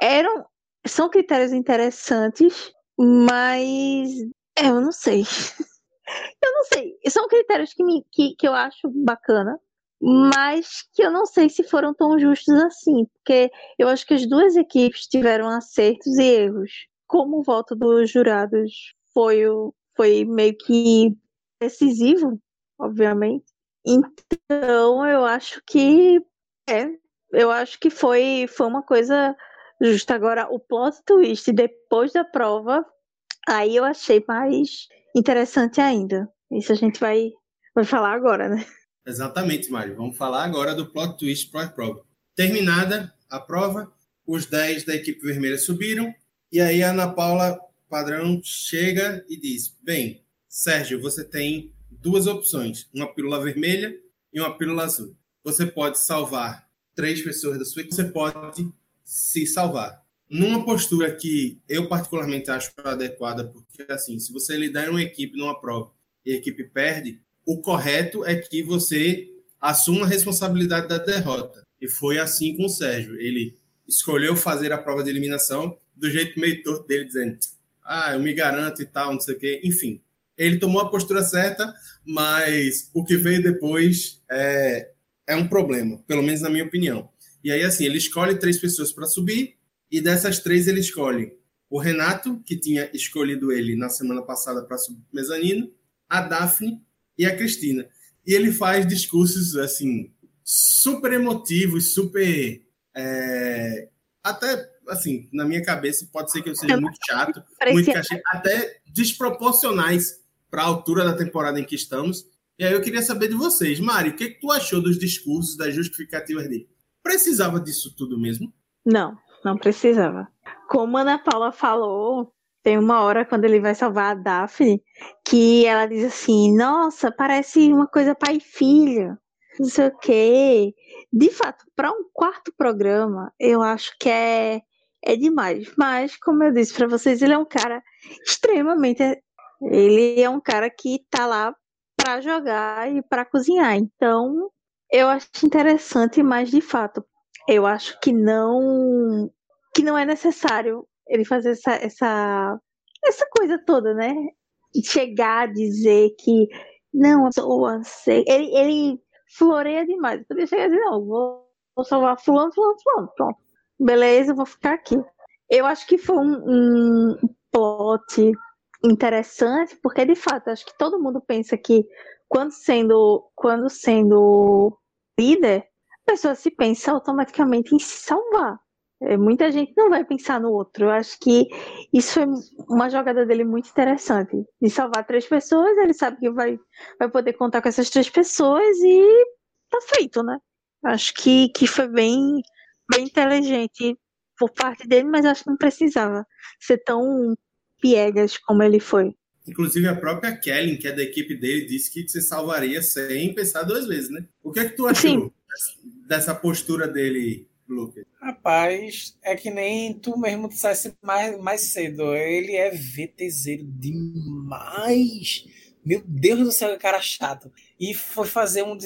eram. São critérios interessantes, mas é, eu não sei. eu não sei. São critérios que, me, que, que eu acho bacana, mas que eu não sei se foram tão justos assim, porque eu acho que as duas equipes tiveram acertos e erros. Como o voto dos jurados foi, o, foi meio que decisivo, obviamente. Então eu acho que é, eu acho que foi, foi uma coisa justa. Agora, o plot twist depois da prova Aí eu achei mais interessante ainda. Isso a gente vai, vai falar agora, né? Exatamente, Mário. Vamos falar agora do plot twist pró-prova. Terminada a prova, os 10 da equipe vermelha subiram, e aí a Ana Paula Padrão chega e diz: Bem, Sérgio, você tem duas opções, uma pílula vermelha e uma pílula azul. Você pode salvar três pessoas da sua equipe, você pode se salvar numa postura que eu particularmente acho adequada, porque assim, se você lidar em uma equipe numa prova e a equipe perde, o correto é que você assuma a responsabilidade da derrota. E foi assim com o Sérgio. Ele escolheu fazer a prova de eliminação do jeito meio torto dele, dizendo: Ah, eu me garanto e tal, não sei o quê. Enfim, ele tomou a postura certa, mas o que veio depois é, é um problema, pelo menos na minha opinião. E aí, assim, ele escolhe três pessoas para subir e dessas três ele escolhe o Renato, que tinha escolhido ele na semana passada para mezanino, a Daphne e a Cristina. E ele faz discursos assim super emotivos, super é, até assim, na minha cabeça pode ser que eu seja muito chato, muito cachê, até desproporcionais para a altura da temporada em que estamos. E aí eu queria saber de vocês, Mari, o que, que tu achou dos discursos, das justificativas dele? Precisava disso tudo mesmo? Não, não precisava. Como a Ana Paula falou, tem uma hora quando ele vai salvar a Daphne que ela diz assim: Nossa, parece uma coisa pai e filho, não sei o quê. De fato, para um quarto programa, eu acho que é, é demais. Mas, como eu disse para vocês, ele é um cara extremamente. Ele é um cara que tá lá para jogar e para cozinhar. Então, eu acho interessante, mas de fato, eu acho que não que não é necessário ele fazer essa essa essa coisa toda, né? Chegar a dizer que não, eu sei. Ele, ele floreia demais. Podia chegar a dizer, não, vou, vou salvar fulano, fulano, fulano. Pronto. Beleza, vou ficar aqui. Eu acho que foi um, um plot interessante, porque de fato, acho que todo mundo pensa que quando sendo, quando sendo líder, pessoa se pensa automaticamente em se salvar. É, muita gente não vai pensar no outro. Eu acho que isso foi uma jogada dele muito interessante. De salvar três pessoas, ele sabe que vai, vai poder contar com essas três pessoas e tá feito, né? Acho que, que foi bem, bem inteligente por parte dele, mas acho que não precisava ser tão piegas como ele foi. Inclusive, a própria Kellen, que é da equipe dele, disse que você salvaria sem pensar duas vezes, né? O que é que tu achou Sim. Dessa postura dele, Lucas? Rapaz, é que nem tu mesmo dissesse mais, mais cedo. Ele é VTZero demais. Meu Deus do céu, que cara chato. E foi fazer um.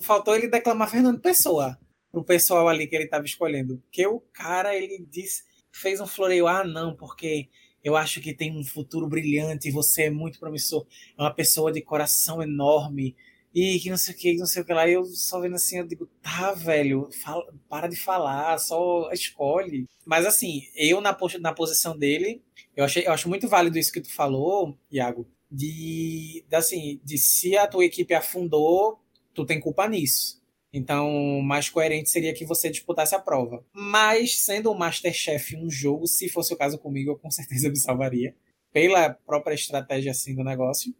Faltou ele declamar Fernando Pessoa pro pessoal ali que ele tava escolhendo. Porque o cara, ele disse. Fez um floreio. Ah, não, porque eu acho que tem um futuro brilhante, você é muito promissor, é uma pessoa de coração enorme, e que não sei o que, não sei o que lá. E eu só vendo assim, eu digo, tá, velho, fala, para de falar, só escolhe. Mas assim, eu na, na posição dele, eu, achei, eu acho muito válido isso que tu falou, Iago, de, assim, de se a tua equipe afundou, tu tem culpa nisso. Então, mais coerente seria que você disputasse a prova. Mas, sendo o Masterchef um jogo, se fosse o caso comigo, eu com certeza me salvaria. Pela própria estratégia assim do negócio.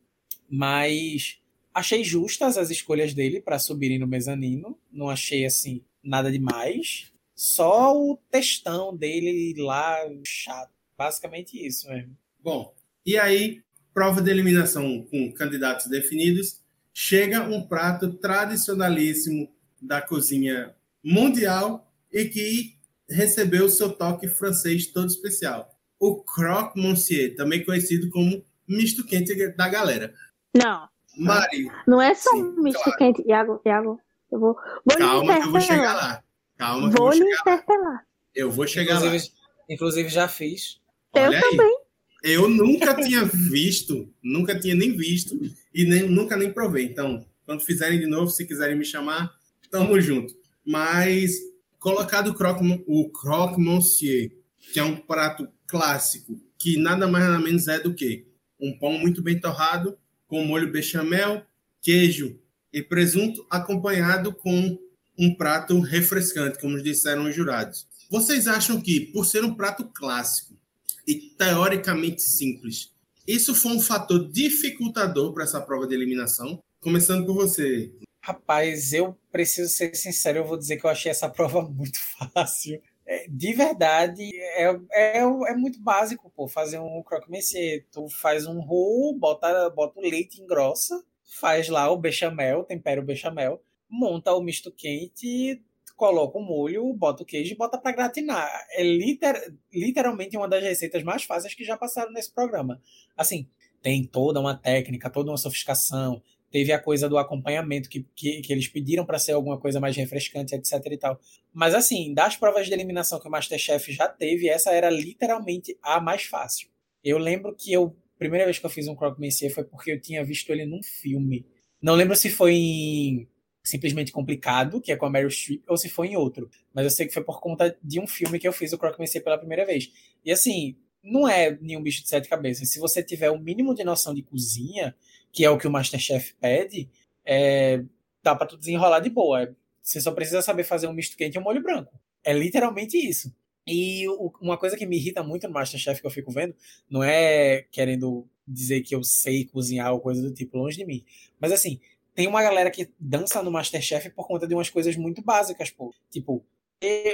Mas achei justas as escolhas dele para subirem no mezanino. Não achei assim nada demais. Só o textão dele lá chato. Basicamente isso mesmo. Bom, e aí, prova de eliminação com candidatos definidos. Chega um prato tradicionalíssimo da cozinha mundial e que recebeu seu toque francês todo especial. O croque monsieur, também conhecido como misto quente da galera. Não. Mari. Não é só sim, um misto claro. quente. Iago, Iago, eu vou. vou Calma, que eu vou chegar lá. Calma, vou, que eu vou chegar lá. Eu vou chegar inclusive, lá. Inclusive, já fiz. Olha eu aí. também. Eu nunca tinha visto, nunca tinha nem visto e nem, nunca nem provei. Então, quando fizerem de novo, se quiserem me chamar, tamo junto. Mas colocado o croque, o croque monsieur, que é um prato clássico, que nada mais nada menos é do que um pão muito bem torrado, com molho bechamel, queijo e presunto, acompanhado com um prato refrescante, como disseram os jurados. Vocês acham que, por ser um prato clássico e teoricamente simples, isso foi um fator dificultador para essa prova de eliminação? Começando por você, Rapaz, eu preciso ser sincero, eu vou dizer que eu achei essa prova muito fácil. É, de verdade, é, é, é muito básico, pô, fazer um croque monsieur. Tu faz um roux, bota, bota o leite engrossa, faz lá o bechamel, tempera o bechamel, monta o misto quente, coloca o molho, bota o queijo e bota para gratinar. É liter, literalmente uma das receitas mais fáceis que já passaram nesse programa. Assim, tem toda uma técnica, toda uma sofisticação, Teve a coisa do acompanhamento que, que, que eles pediram para ser alguma coisa mais refrescante, etc e tal. Mas assim, das provas de eliminação que o Masterchef já teve, essa era literalmente a mais fácil. Eu lembro que eu primeira vez que eu fiz um Croque Monsieur foi porque eu tinha visto ele num filme. Não lembro se foi em Simplesmente Complicado, que é com a Meryl Streep, ou se foi em outro. Mas eu sei que foi por conta de um filme que eu fiz o Croque Monsieur pela primeira vez. E assim, não é nenhum bicho de sete cabeças. Se você tiver o mínimo de noção de cozinha, que é o que o Masterchef pede, é, dá para tu desenrolar de boa. Você só precisa saber fazer um misto quente e um molho branco. É literalmente isso. E o, uma coisa que me irrita muito no Masterchef que eu fico vendo, não é querendo dizer que eu sei cozinhar ou coisa do tipo, longe de mim. Mas assim, tem uma galera que dança no Masterchef por conta de umas coisas muito básicas, pô. Tipo,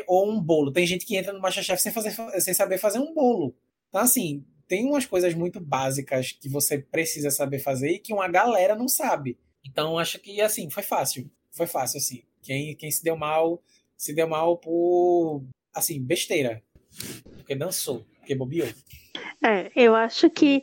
ou um bolo. Tem gente que entra no Masterchef sem, fazer, sem saber fazer um bolo. Então, assim, tem umas coisas muito básicas que você precisa saber fazer e que uma galera não sabe. Então, acho que, assim, foi fácil. Foi fácil, assim. Quem, quem se deu mal, se deu mal por, assim, besteira. Porque dançou, porque bobeou. É, eu acho que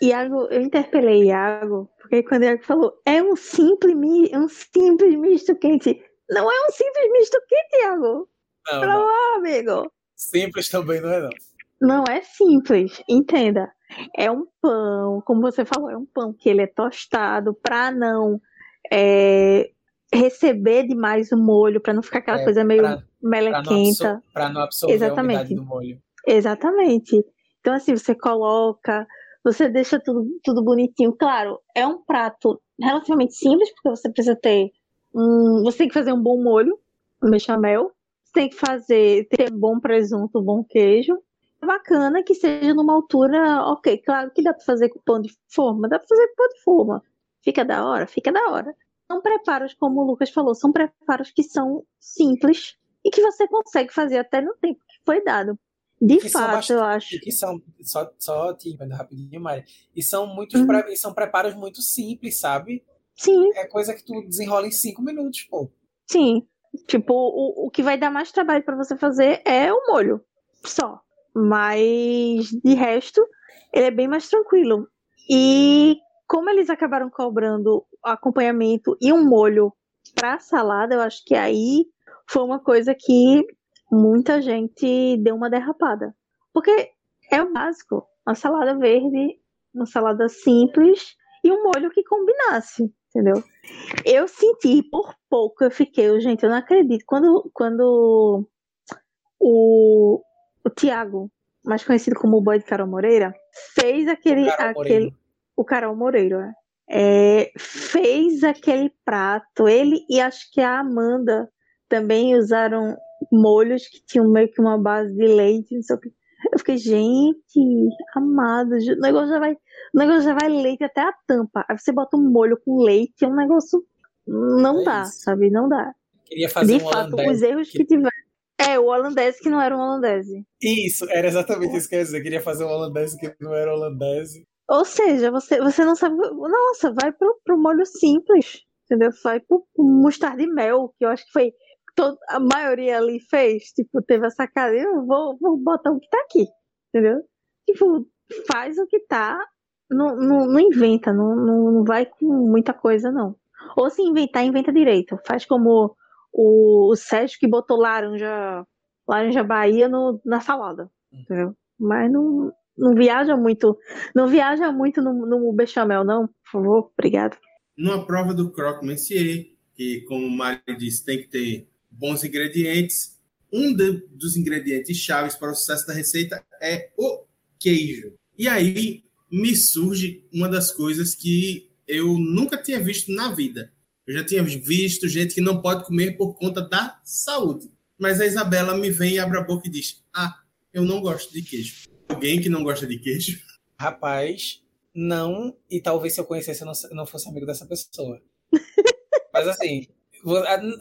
Iago, eu interpelei Iago, porque quando Iago falou, é um simples, um simples misto quente. Não é um simples misto quente, Iago. Não, Pelo não. amigo. Simples também não é, não. Não é simples, entenda. É um pão, como você falou, é um pão que ele é tostado para não é, receber demais o molho, para não ficar aquela é, coisa meio pra, melequenta. Para não, absorver Exatamente. a umidade do molho. Exatamente. Então, assim, você coloca, você deixa tudo, tudo bonitinho. Claro, é um prato relativamente simples, porque você precisa ter. Um, você tem que fazer um bom molho, um bechamel. Você tem que fazer, ter bom presunto, bom queijo bacana que seja numa altura, ok, claro que dá para fazer com pão de forma, dá para fazer com pão de forma. Fica da hora, fica da hora. São preparos, como o Lucas falou, são preparos que são simples e que você consegue fazer até no tempo que foi dado. De que fato, bastante, eu acho. Que são, só, só te rapidinho, Maria. E são muitos uhum. pre, são preparos muito simples, sabe? Sim. É coisa que tu desenrola em cinco minutos, pô. Sim. Tipo, o, o que vai dar mais trabalho para você fazer é o molho. Só. Mas de resto, ele é bem mais tranquilo. E como eles acabaram cobrando acompanhamento e um molho para salada, eu acho que aí foi uma coisa que muita gente deu uma derrapada. Porque é o básico, uma salada verde, uma salada simples e um molho que combinasse, entendeu? Eu senti por pouco, eu fiquei, gente, eu não acredito. Quando, quando o, Tiago, mais conhecido como o boy de Carol Moreira, fez aquele. O Carol aquele o Carol Moreira, né? é, fez aquele prato. Ele e acho que a Amanda também usaram molhos que tinham meio que uma base de leite, não sei o que. Eu fiquei, gente, amado, o negócio já vai, o negócio já vai leite até a tampa. Aí você bota um molho com leite, é um negócio não é dá, sabe? Não dá. Queria fazer de um fato, os erros que, que tiver é, o holandês que não era um holandês. Isso, era exatamente isso que eu ia dizer. Eu queria fazer um holandês que não era holandês. Ou seja, você, você não sabe. Nossa, vai pro, pro molho simples. Entendeu? Vai pro, pro mostarda e mel, que eu acho que foi. Todo, a maioria ali fez. Tipo, teve essa cara. Eu vou, vou botar o que tá aqui. Entendeu? Tipo, faz o que tá. Não, não, não inventa, não, não, não vai com muita coisa, não. Ou se inventar, inventa direito. Faz como o, o Sérgio que botou laranja, laranja Bahia no, na salada, hum. entendeu? Mas não, não viaja muito, não viaja muito no, no bechamel, não, por favor, obrigado. Numa prova do Croque Monsieur, que como o Mário disse, tem que ter bons ingredientes, um de, dos ingredientes chaves para o sucesso da receita é o queijo. E aí me surge uma das coisas que eu nunca tinha visto na vida, eu já tinha visto gente que não pode comer por conta da saúde. Mas a Isabela me vem e abre a boca e diz: Ah, eu não gosto de queijo. Alguém que não gosta de queijo? Rapaz, não. E talvez se eu conhecesse, eu não, não fosse amigo dessa pessoa. Mas assim,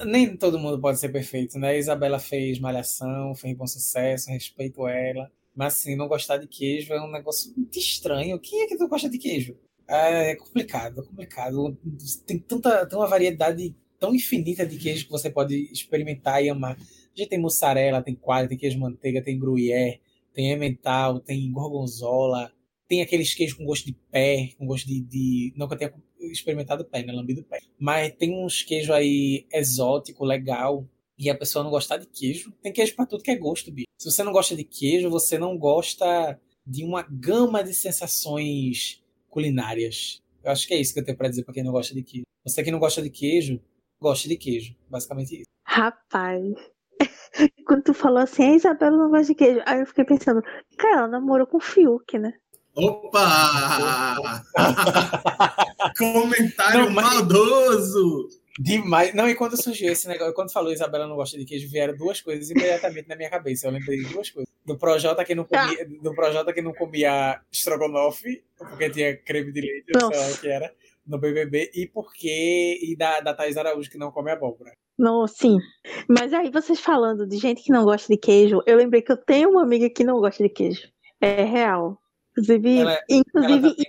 nem todo mundo pode ser perfeito, né? A Isabela fez malhação, fez bom sucesso, respeito ela. Mas assim, não gostar de queijo é um negócio muito estranho. Quem é que não gosta de queijo? É, é complicado, é complicado. Tem tanta tem uma variedade tão infinita de queijos que você pode experimentar e amar. A gente tem mussarela, tem quadro, tem queijo manteiga, tem gruyère, tem emmental, tem gorgonzola, tem aqueles queijos com gosto de pé, com gosto de, de eu tenha experimentado pé, né, lambido pé. Mas tem uns queijos aí exótico, legal, e a pessoa não gostar de queijo. Tem queijo para tudo que é gosto, bicho. Se você não gosta de queijo, você não gosta de uma gama de sensações culinárias. Eu acho que é isso que eu tenho para dizer para quem não gosta de queijo. Você que não gosta de queijo, goste de queijo. Basicamente isso. Rapaz. quando tu falou assim, a Isabela não gosta de queijo, aí eu fiquei pensando, cara, ela namorou com o Fiuk, né? Opa! Comentário não, mas... maldoso! Demais. Não, e quando surgiu esse negócio, quando falou Isabela não gosta de queijo, vieram duas coisas imediatamente na minha cabeça. Eu lembrei de duas coisas. Do Projota que não comia, do Projota que não comia estrogonofe, porque tinha creme de leite, não sei lá o que era, no BBB, e porque e da, da Thais Araújo que não come abóbora. Não, sim. Mas aí vocês falando de gente que não gosta de queijo, eu lembrei que eu tenho uma amiga que não gosta de queijo. É real. Inclusive, ela, inclusive ela tá bem,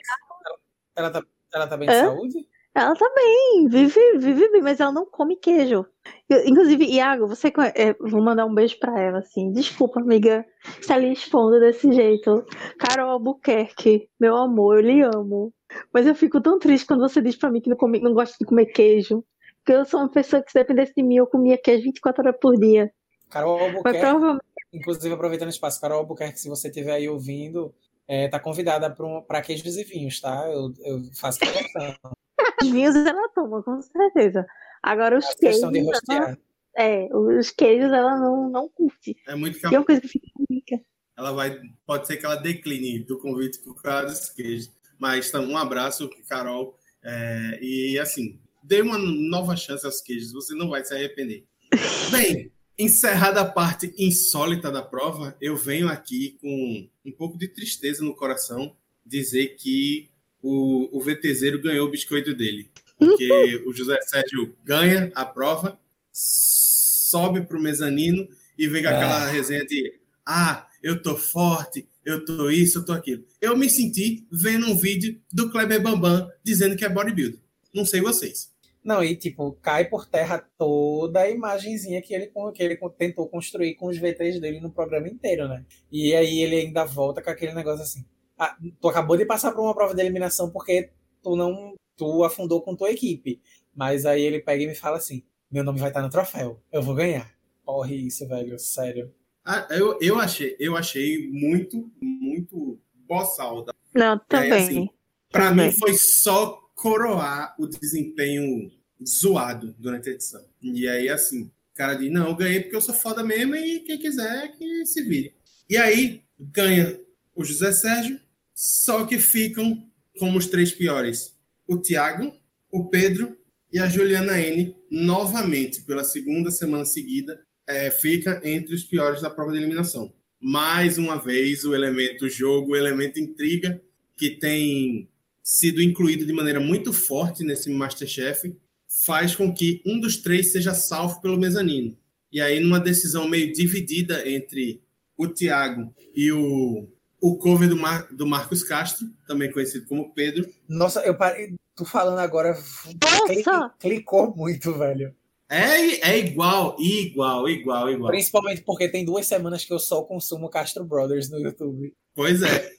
ela, ela, tá, ela tá bem de saúde? Ela tá bem, vive, vive bem, mas ela não come queijo. Eu, inclusive, Iago, você é, vou mandar um beijo pra ela, assim. Desculpa, amiga, estar lhe expondo desse jeito. Carol Albuquerque, meu amor, eu lhe amo. Mas eu fico tão triste quando você diz pra mim que não, come, não gosta de comer queijo. Porque eu sou uma pessoa que, se dependesse de mim, eu comia queijo 24 horas por dia. Carol Albuquerque, provavelmente... inclusive aproveitando o espaço, Carol Albuquerque, se você estiver aí ouvindo, é, tá convidada para queijos e vinhos, tá? Eu, eu faço questão. Os vinhos ela toma, com certeza. Agora os queijos. Ela, é, os queijos ela não, não curte. É muito que é uma coisa que fica rica. Ela vai. Pode ser que ela decline do convite por causa dos queijos. Mas então, um abraço, Carol. É, e assim, dê uma nova chance aos queijos, você não vai se arrepender. Bem, encerrada a parte insólita da prova, eu venho aqui com um pouco de tristeza no coração dizer que o, o VTZero ganhou o biscoito dele. Porque o José Sérgio ganha a prova, sobe para o mezanino e vem com aquela ah. resenha de ah, eu tô forte, eu tô isso, eu tô aquilo. Eu me senti vendo um vídeo do Kleber Bambam dizendo que é bodybuilder. Não sei vocês. Não, e tipo, cai por terra toda a imagenzinha que ele, que ele tentou construir com os V3 dele no programa inteiro, né? E aí ele ainda volta com aquele negócio assim ah, tu acabou de passar por uma prova de eliminação porque tu não tu afundou com tua equipe. Mas aí ele pega e me fala assim: meu nome vai estar no troféu, eu vou ganhar. Corre isso, velho, sério. Ah, eu, eu, achei, eu achei muito, muito boçal. Não, também. Aí, assim, pra também. mim foi só coroar o desempenho zoado durante a edição. E aí, assim, o cara diz: não, eu ganhei porque eu sou foda mesmo e quem quiser que se vire. E aí, ganha o José Sérgio, só que ficam como os três piores: o Thiago, o Pedro e a Juliana N, novamente, pela segunda semana seguida, é, fica entre os piores da prova de eliminação. Mais uma vez, o elemento jogo, o elemento intriga, que tem sido incluído de maneira muito forte nesse Masterchef, faz com que um dos três seja salvo pelo mezanino. E aí, numa decisão meio dividida entre o Thiago e o o cover do, Mar, do Marcos Castro, também conhecido como Pedro. Nossa, eu parei. Tô falando agora. Nossa! Clicou muito, velho. É, é igual, igual, igual, igual. Principalmente porque tem duas semanas que eu só consumo Castro Brothers no YouTube. Pois é.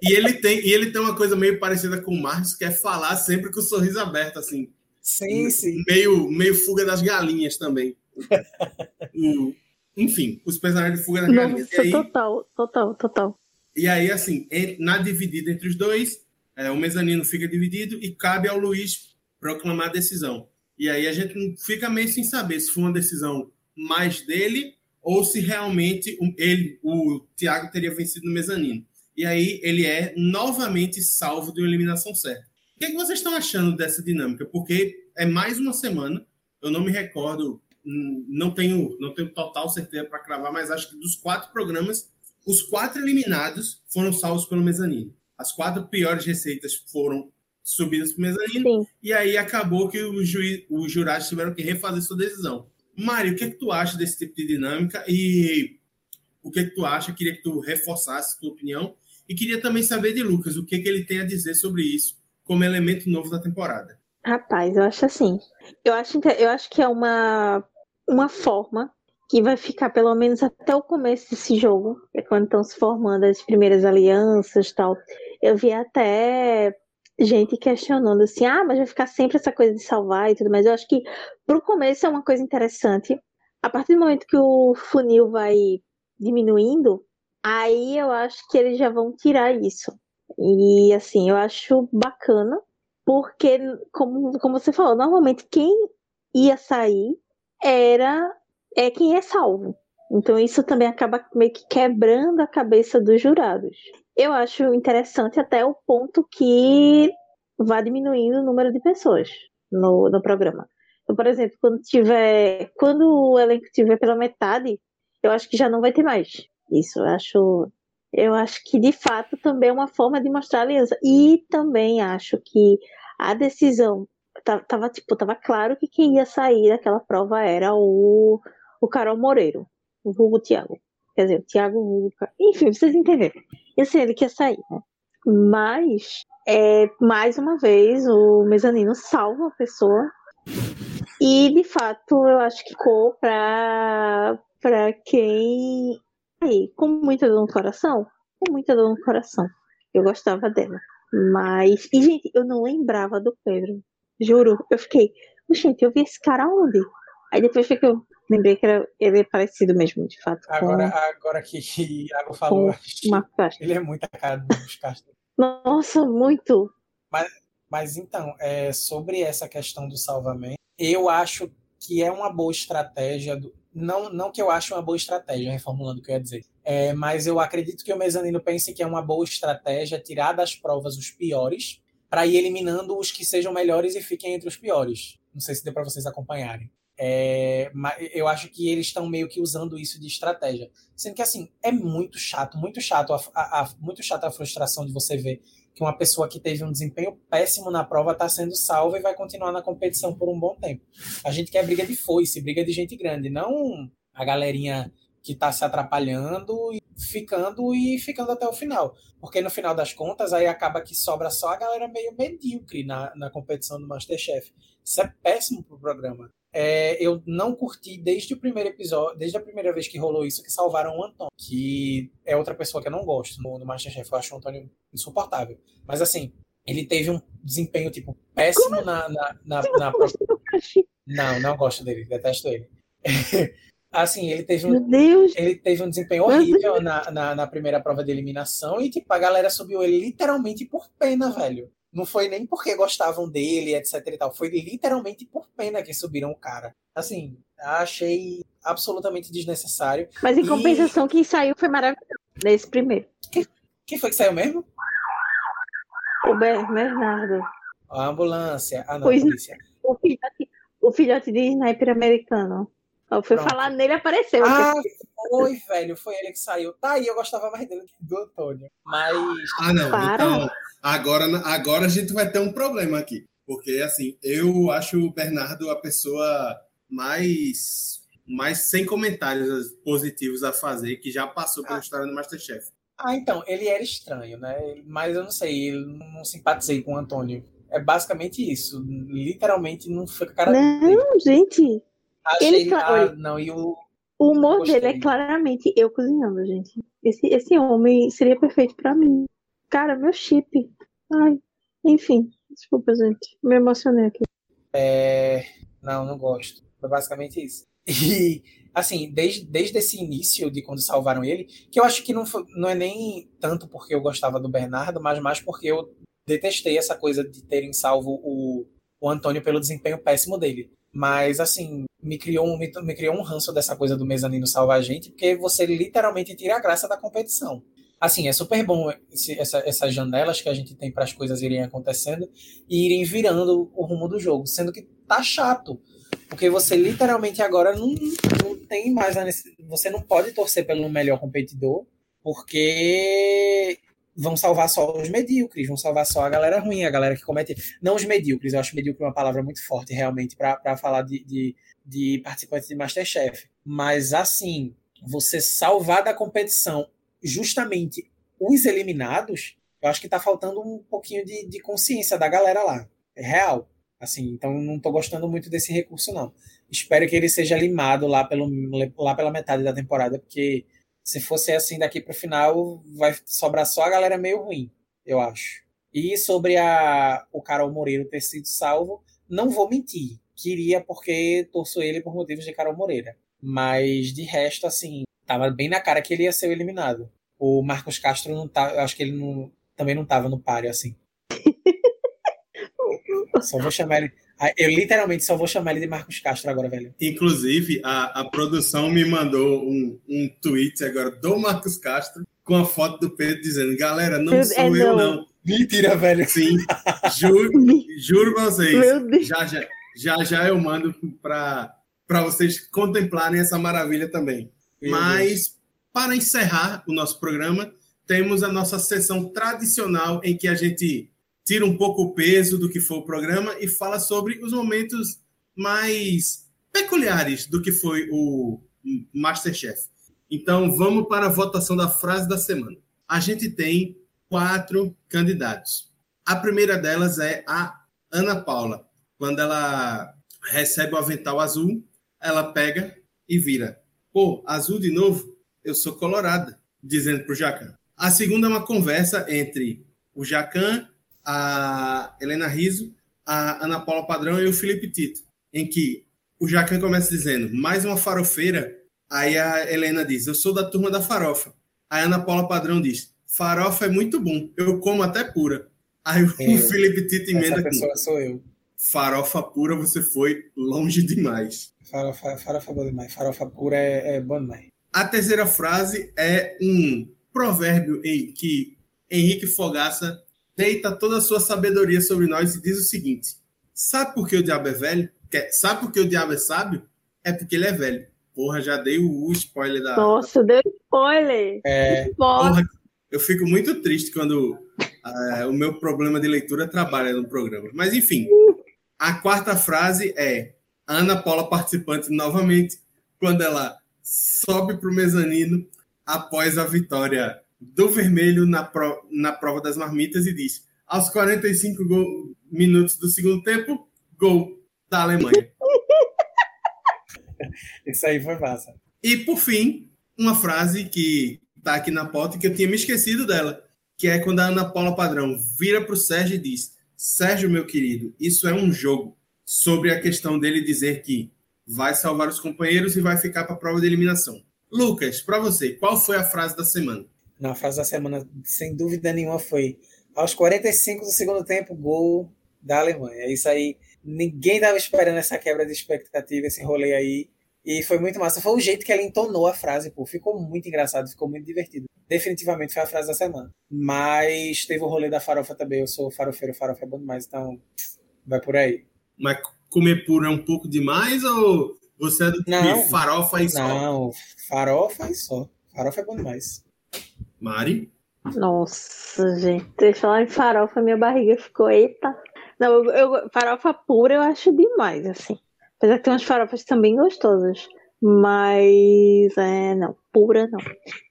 E ele tem, e ele tem uma coisa meio parecida com o Marcos, que é falar sempre com o sorriso aberto, assim. Sim, sim. Meio, meio fuga das galinhas também. enfim, os personagens de fuga das galinhas. Nossa, aí, total, total, total. E aí, assim, na dividida entre os dois, é, o mezanino fica dividido e cabe ao Luiz proclamar a decisão. E aí a gente fica meio sem saber se foi uma decisão mais dele ou se realmente ele, o Thiago teria vencido no mezanino. E aí ele é novamente salvo de uma eliminação certa. O que, é que vocês estão achando dessa dinâmica? Porque é mais uma semana, eu não me recordo, não tenho, não tenho total certeza para cravar, mas acho que dos quatro programas, os quatro eliminados foram salvos pelo mezanino. As quatro piores receitas foram subidas para o mezanino. Sim. E aí acabou que os, juiz, os jurados tiveram que refazer sua decisão. Mário, o que, é que tu acha desse tipo de dinâmica? E o que, é que tu acha? Queria que tu reforçasse a tua opinião. E queria também saber de Lucas o que, é que ele tem a dizer sobre isso como elemento novo da temporada. Rapaz, eu acho assim. Eu acho, eu acho que é uma, uma forma que vai ficar pelo menos até o começo desse jogo, é quando estão se formando as primeiras alianças tal. Eu vi até gente questionando assim, ah, mas vai ficar sempre essa coisa de salvar e tudo, mas eu acho que pro começo é uma coisa interessante. A partir do momento que o funil vai diminuindo, aí eu acho que eles já vão tirar isso. E assim, eu acho bacana, porque como, como você falou, normalmente quem ia sair era é quem é salvo. Então isso também acaba meio que quebrando a cabeça dos jurados. Eu acho interessante até o ponto que vai diminuindo o número de pessoas no, no programa. Então, por exemplo, quando tiver, quando o elenco tiver pela metade, eu acho que já não vai ter mais. Isso, eu acho, eu acho que de fato também é uma forma de mostrar aliança. E também acho que a decisão tava, tipo, tava claro que quem ia sair daquela prova era o, o Carol Moreiro, o vulgo Thiago. Quer dizer, o Thiago vulgo, enfim, vocês entenderam. Eu sei ele que ia sair, né? Mas, é, mais uma vez, o mezanino salva a pessoa. E, de fato, eu acho que ficou pra, pra quem. Aí, com muita dor no coração? Com muita dor no coração. Eu gostava dela. Mas. E, gente, eu não lembrava do Pedro. Juro. Eu fiquei. Gente, eu vi esse cara onde? Aí depois que eu lembrei que era, ele é parecido mesmo, de fato. Agora, com, agora que Iago falou, ele é muito a cara dos Castro. Nossa, muito. Mas, mas então, é, sobre essa questão do salvamento, eu acho que é uma boa estratégia. Do, não, não que eu ache uma boa estratégia, reformulando o que eu ia dizer. É, mas eu acredito que o mezanino pense que é uma boa estratégia tirar das provas os piores para ir eliminando os que sejam melhores e fiquem entre os piores. Não sei se deu para vocês acompanharem. É, eu acho que eles estão meio que usando isso de estratégia. Sendo que, assim, é muito chato, muito chato a, a, a, muito chato a frustração de você ver que uma pessoa que teve um desempenho péssimo na prova está sendo salva e vai continuar na competição por um bom tempo. A gente quer briga de foice, briga de gente grande, não a galerinha que está se atrapalhando e ficando e ficando até o final. Porque no final das contas, aí acaba que sobra só a galera meio medíocre na, na competição do Masterchef. Isso é péssimo pro programa é, eu não curti desde o primeiro episódio, desde a primeira vez que rolou isso, que salvaram o Antônio, que é outra pessoa que eu não gosto no, no Masterchef. Eu acho o Antônio insuportável. Mas assim, ele teve um desempenho, tipo, péssimo na, na, na, na Não, não gosto dele, detesto ele. assim, ele teve um, ele teve um desempenho horrível na, na, na, primeira prova de eliminação e, tipo, a galera subiu ele literalmente por pena, velho. Não foi nem porque gostavam dele, etc e tal. Foi literalmente por pena que subiram o cara. Assim, achei absolutamente desnecessário. Mas em compensação, e... quem saiu foi maravilhoso. Nesse primeiro. Quem foi que saiu mesmo? O Bernardo. A ambulância. Ah, não, pois. O filhote, o filhote de sniper americano. Eu fui Pronto. falar nele apareceu. Ah, foi, velho. Foi ele que saiu. Tá aí, eu gostava mais dele que do Antônio. Mas. Ah, não. Para. Então, agora, agora a gente vai ter um problema aqui. Porque, assim, eu acho o Bernardo a pessoa mais, mais sem comentários positivos a fazer, que já passou pela ah. história do Masterchef. Ah, então, ele era estranho, né? Mas eu não sei, eu não simpatizei com o Antônio. É basicamente isso. Literalmente não foi com a cara Não, dele. gente. Achei, ele, ah, não, e o, o humor Gostei. dele é claramente eu cozinhando, gente. Esse, esse homem seria perfeito para mim. Cara, meu chip. Ai, enfim. Desculpa, gente. Me emocionei aqui. É... Não, não gosto. Foi basicamente isso. E, assim, desde, desde esse início de quando salvaram ele, que eu acho que não, foi, não é nem tanto porque eu gostava do Bernardo, mas mais porque eu detestei essa coisa de terem salvo o, o Antônio pelo desempenho péssimo dele. Mas, assim, me criou, um, me, me criou um ranço dessa coisa do mezanino salvar a gente, porque você literalmente tira a graça da competição. Assim, é super bom esse, essa, essas janelas que a gente tem para as coisas irem acontecendo e irem virando o rumo do jogo, sendo que tá chato. Porque você literalmente agora não, não tem mais a. Você não pode torcer pelo melhor competidor, porque vão salvar só os medíocres, vão salvar só a galera ruim, a galera que comete. Não os medíocres, eu acho medíocre uma palavra muito forte, realmente, para falar de, de, de, participantes de Masterchef. Mas, assim, você salvar da competição justamente os eliminados, eu acho que tá faltando um pouquinho de, de consciência da galera lá. É real. Assim, então não tô gostando muito desse recurso, não. Espero que ele seja limado lá, pelo, lá pela metade da temporada, porque se fosse assim daqui para o final, vai sobrar só a galera meio ruim, eu acho. E sobre a, o Carol Moreira ter sido salvo, não vou mentir. Queria porque torço ele por motivos de Carol Moreira. Mas de resto, assim, tava bem na cara que ele ia ser eliminado. O Marcos Castro não tá. Eu acho que ele não, também não tava no páreo, assim. Só vou chamar ele. Ah, eu literalmente só vou chamar ele de Marcos Castro agora, velho. Inclusive, a, a produção me mandou um, um tweet agora do Marcos Castro com a foto do Pedro dizendo: galera, não sou é, eu, não. não. Mentira, velho. Sim, juro, juro pra vocês. Já, já, já, já eu mando para vocês contemplarem essa maravilha também. Meu Mas, Deus. para encerrar o nosso programa, temos a nossa sessão tradicional em que a gente tira um pouco o peso do que foi o programa e fala sobre os momentos mais peculiares do que foi o Masterchef. Então, vamos para a votação da frase da semana. A gente tem quatro candidatos. A primeira delas é a Ana Paula. Quando ela recebe o avental azul, ela pega e vira. Pô, azul de novo? Eu sou colorada, dizendo para o Jacan. A segunda é uma conversa entre o Jacan a Helena Riso, a Ana Paula Padrão e o Felipe Tito, em que o Jacan começa dizendo, mais uma farofeira, aí a Helena diz, eu sou da turma da farofa. Aí a Ana Paula Padrão diz, farofa é muito bom, eu como até pura. Aí o é, Felipe Tito emenda essa pessoa sou eu. Farofa pura, você foi longe demais. Farofa, farofa é bom demais. Farofa pura é, é bom demais. A terceira frase é um provérbio em que Henrique Fogaça deita toda a sua sabedoria sobre nós e diz o seguinte: Sabe por que o diabo é velho? Sabe por que o diabo é sábio? É porque ele é velho. Porra, já dei o, spoiler da. Nossa, deu spoiler! É. Porra, eu fico muito triste quando uh, o meu problema de leitura trabalha no programa. Mas, enfim, a quarta frase é Ana Paula participante novamente, quando ela sobe para o mezanino após a vitória do vermelho na, pro, na prova das marmitas e diz: aos 45 gol, minutos do segundo tempo, gol da Alemanha. Isso aí foi massa. E por fim, uma frase que está aqui na pauta que eu tinha me esquecido dela, que é quando a Ana Paula Padrão vira para o Sérgio e diz: Sérgio, meu querido, isso é um jogo. Sobre a questão dele dizer que vai salvar os companheiros e vai ficar para a prova de eliminação. Lucas, para você, qual foi a frase da semana? Na frase da semana, sem dúvida nenhuma, foi aos 45 do segundo tempo, gol da Alemanha. Isso aí, ninguém estava esperando essa quebra de expectativa, esse rolê aí. E foi muito massa. Foi o jeito que ela entonou a frase, pô. Ficou muito engraçado, ficou muito divertido. Definitivamente foi a frase da semana. Mas teve o rolê da farofa também. Eu sou farofeiro, farofa é bom demais, então vai por aí. Mas comer puro é um pouco demais ou você é do não, farofa e só? Não, farofa e só. Farofa é bom demais. Mari? Nossa, gente, deixa eu falar em farofa, minha barriga ficou, eita. Não, eu, eu, farofa pura eu acho demais, assim. Apesar que tem umas farofas também gostosas. Mas, é, não, pura não.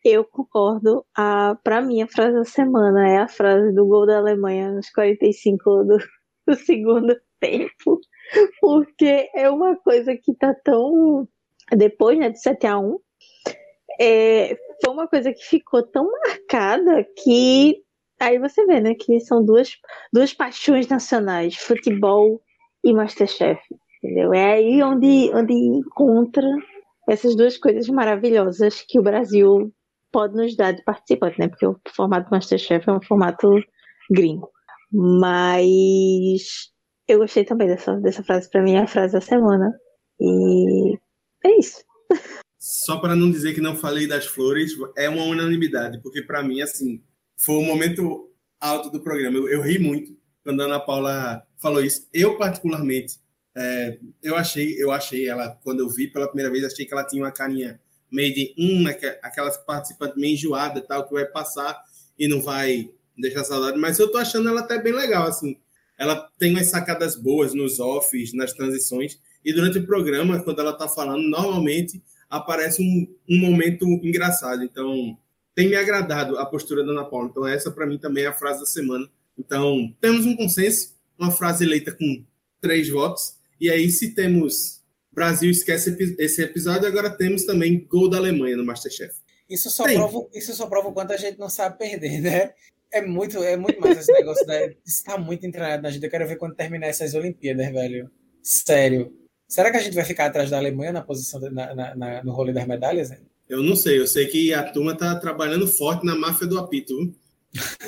Eu concordo. A, pra mim, a frase da semana é a frase do gol da Alemanha nos 45 do, do segundo tempo. Porque é uma coisa que tá tão. Depois, né, de 7 a 1 é, foi uma coisa que ficou tão marcada que aí você vê, né, que são duas, duas paixões nacionais, futebol e Masterchef, entendeu? É aí onde, onde encontra essas duas coisas maravilhosas que o Brasil pode nos dar de participante, né? Porque o formato Masterchef é um formato gringo. Mas eu gostei também dessa, dessa frase, para mim é a frase da semana. E é isso. só para não dizer que não falei das flores, é uma unanimidade, porque para mim, assim, foi um momento alto do programa. Eu, eu, ri muito quando a Ana Paula falou isso. Eu, particularmente, é, eu achei, eu achei ela, quando eu vi pela primeira vez, achei que ela tinha uma carinha meio de um, aquelas participantes meio enjoada tal, que vai passar e não vai deixar saudade, mas eu tô achando ela até bem legal, assim. Ela tem umas sacadas boas nos offs, nas transições, e durante o programa, quando ela tá falando, normalmente aparece um, um momento engraçado. Então, tem me agradado a postura da Ana Paula. Então, essa para mim também é a frase da semana. Então, temos um consenso, uma frase eleita com três votos. E aí, se temos Brasil esquece esse episódio, agora temos também gol da Alemanha no Masterchef. Isso só, prova, isso só prova o quanto a gente não sabe perder, né? É muito, é muito mais esse negócio. Né? Está muito entrenado na gente. Eu quero ver quando terminar essas Olimpíadas, velho. Sério. Será que a gente vai ficar atrás da Alemanha na posição de, na, na, no rolê das medalhas? Hein? Eu não sei. Eu sei que a turma está trabalhando forte na máfia do apito.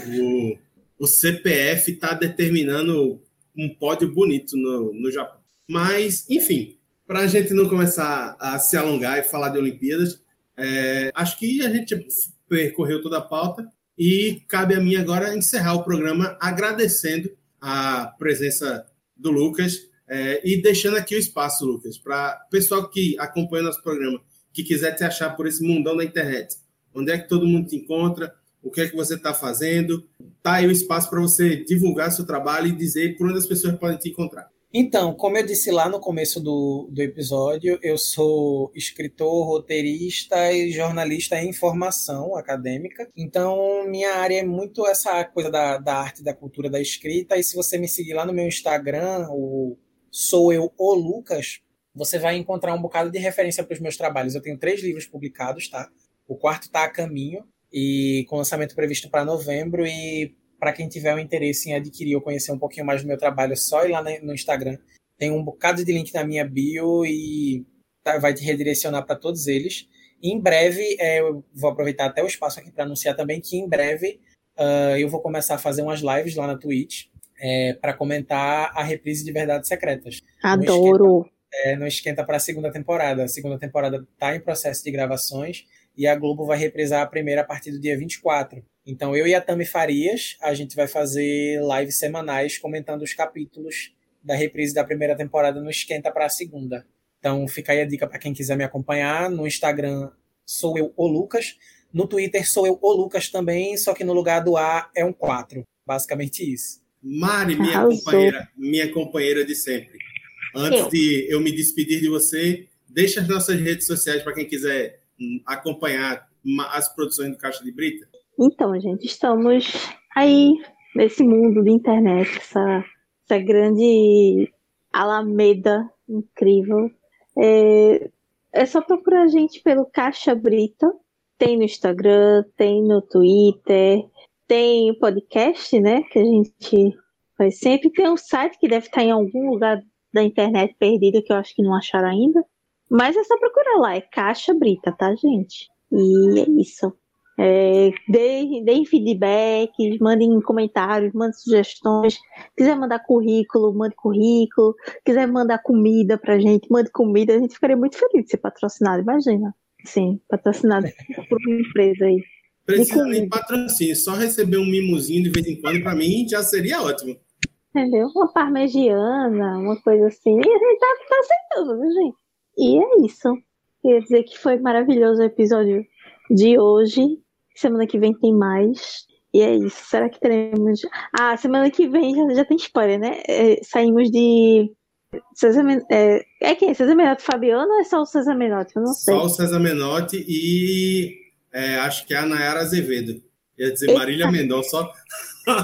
o, o CPF está determinando um pódio bonito no, no Japão. Mas, enfim, para a gente não começar a se alongar e falar de Olimpíadas, é, acho que a gente percorreu toda a pauta e cabe a mim agora encerrar o programa agradecendo a presença do Lucas é, e deixando aqui o espaço, Lucas, para pessoal que acompanha nosso programa, que quiser te achar por esse mundão da internet. Onde é que todo mundo te encontra? O que é que você está fazendo? Tá aí o espaço para você divulgar seu trabalho e dizer por onde as pessoas podem te encontrar. Então, como eu disse lá no começo do, do episódio, eu sou escritor, roteirista e jornalista em formação acadêmica. Então, minha área é muito essa coisa da, da arte, da cultura, da escrita. E se você me seguir lá no meu Instagram, o Sou Eu o Lucas, você vai encontrar um bocado de referência para os meus trabalhos. Eu tenho três livros publicados, tá? O quarto está a caminho e com lançamento previsto para novembro. E para quem tiver o um interesse em adquirir ou conhecer um pouquinho mais do meu trabalho, é só ir lá no Instagram. Tem um bocado de link na minha bio e tá, vai te redirecionar para todos eles. E em breve, é, eu vou aproveitar até o espaço aqui para anunciar também que em breve uh, eu vou começar a fazer umas lives lá na Twitch é, para comentar a reprise de Verdades Secretas. Adoro! É, não esquenta para a segunda temporada. A segunda temporada está em processo de gravações e a Globo vai reprisar a primeira a partir do dia 24. Então eu e a Tami Farias, a gente vai fazer lives semanais comentando os capítulos da reprise da primeira temporada no Esquenta para a segunda. Então fica aí a dica para quem quiser me acompanhar. No Instagram sou eu, o Lucas. No Twitter sou eu, o Lucas também, só que no lugar do A é um 4. Basicamente isso. Mari, minha Arrasou. companheira, minha companheira de sempre. Antes eu. de eu me despedir de você, deixa as nossas redes sociais para quem quiser hum, acompanhar as produções do Caixa de Brita. Então, gente, estamos aí nesse mundo de internet, essa, essa grande alameda incrível. É, é só procurar a gente pelo Caixa Brita. Tem no Instagram, tem no Twitter, tem o podcast, né? Que a gente faz sempre. Tem um site que deve estar em algum lugar da internet perdida que eu acho que não acharam ainda. Mas é só procurar lá, é Caixa Brita, tá, gente? E é isso. É, deem, deem feedback, mandem comentários, mandem sugestões. Quiser mandar currículo, mande currículo. Quiser mandar comida pra gente, mande comida. A gente ficaria muito feliz de ser patrocinado, imagina. Sim, patrocinado por uma empresa aí. Precisa de patrocínio, só receber um mimozinho de vez em quando, pra mim, já seria ótimo. Entendeu? Uma parmegiana, uma coisa assim. E a gente tá, tá aceitando, né, gente? E é isso. Queria dizer que foi maravilhoso o episódio de hoje. Semana que vem tem mais. E é isso. Será que teremos. Ah, semana que vem já, já tem spoiler, né? É, saímos de. César é, é quem? César Menotti Fabiano ou é só o César Menotti? Eu não sei. Só o César Menotti e é, acho que é a Nayara Azevedo. Ia dizer Eita. Marília Mendonça.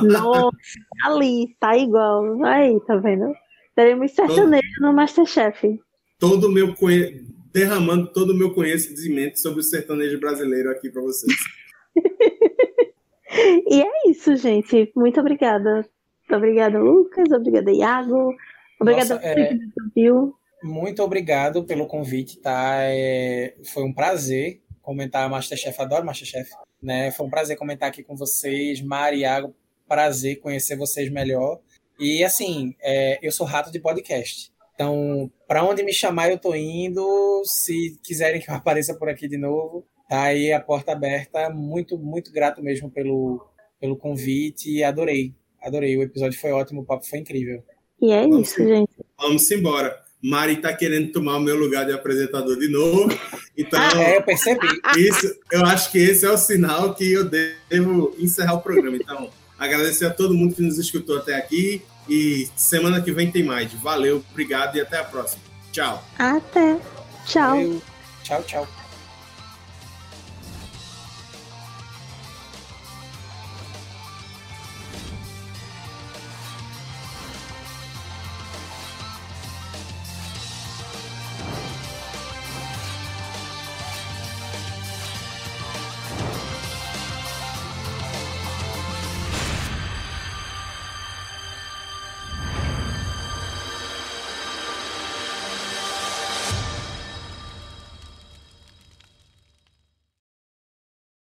Nossa, ali, tá igual. Aí, tá vendo? Teremos sertanejo todo, no Masterchef. Todo meu conhe... derramando todo o meu conhecimento sobre o sertanejo brasileiro aqui para vocês. e é isso, gente. Muito obrigada. Muito obrigada, Lucas. Obrigada, Iago. Obrigada Nossa, é... viu. Muito obrigado pelo convite, tá? É... Foi um prazer comentar Masterchef. Adoro Masterchef. Né? Foi um prazer comentar aqui com vocês. Mari, Iago, prazer conhecer vocês melhor. E assim, é... eu sou rato de podcast. Então, para onde me chamar, eu tô indo. Se quiserem que eu apareça por aqui de novo, Tá aí a porta aberta. Muito, muito grato mesmo pelo, pelo convite. Adorei. Adorei. O episódio foi ótimo, o papo foi incrível. E é vamos isso, gente. Vamos embora. Mari tá querendo tomar o meu lugar de apresentador de novo. Então, ah, é, eu percebi. Isso, eu acho que esse é o sinal que eu devo encerrar o programa. Então, agradecer a todo mundo que nos escutou até aqui. E semana que vem tem mais. Valeu, obrigado e até a próxima. Tchau. Até. Tchau. Valeu. Tchau, tchau.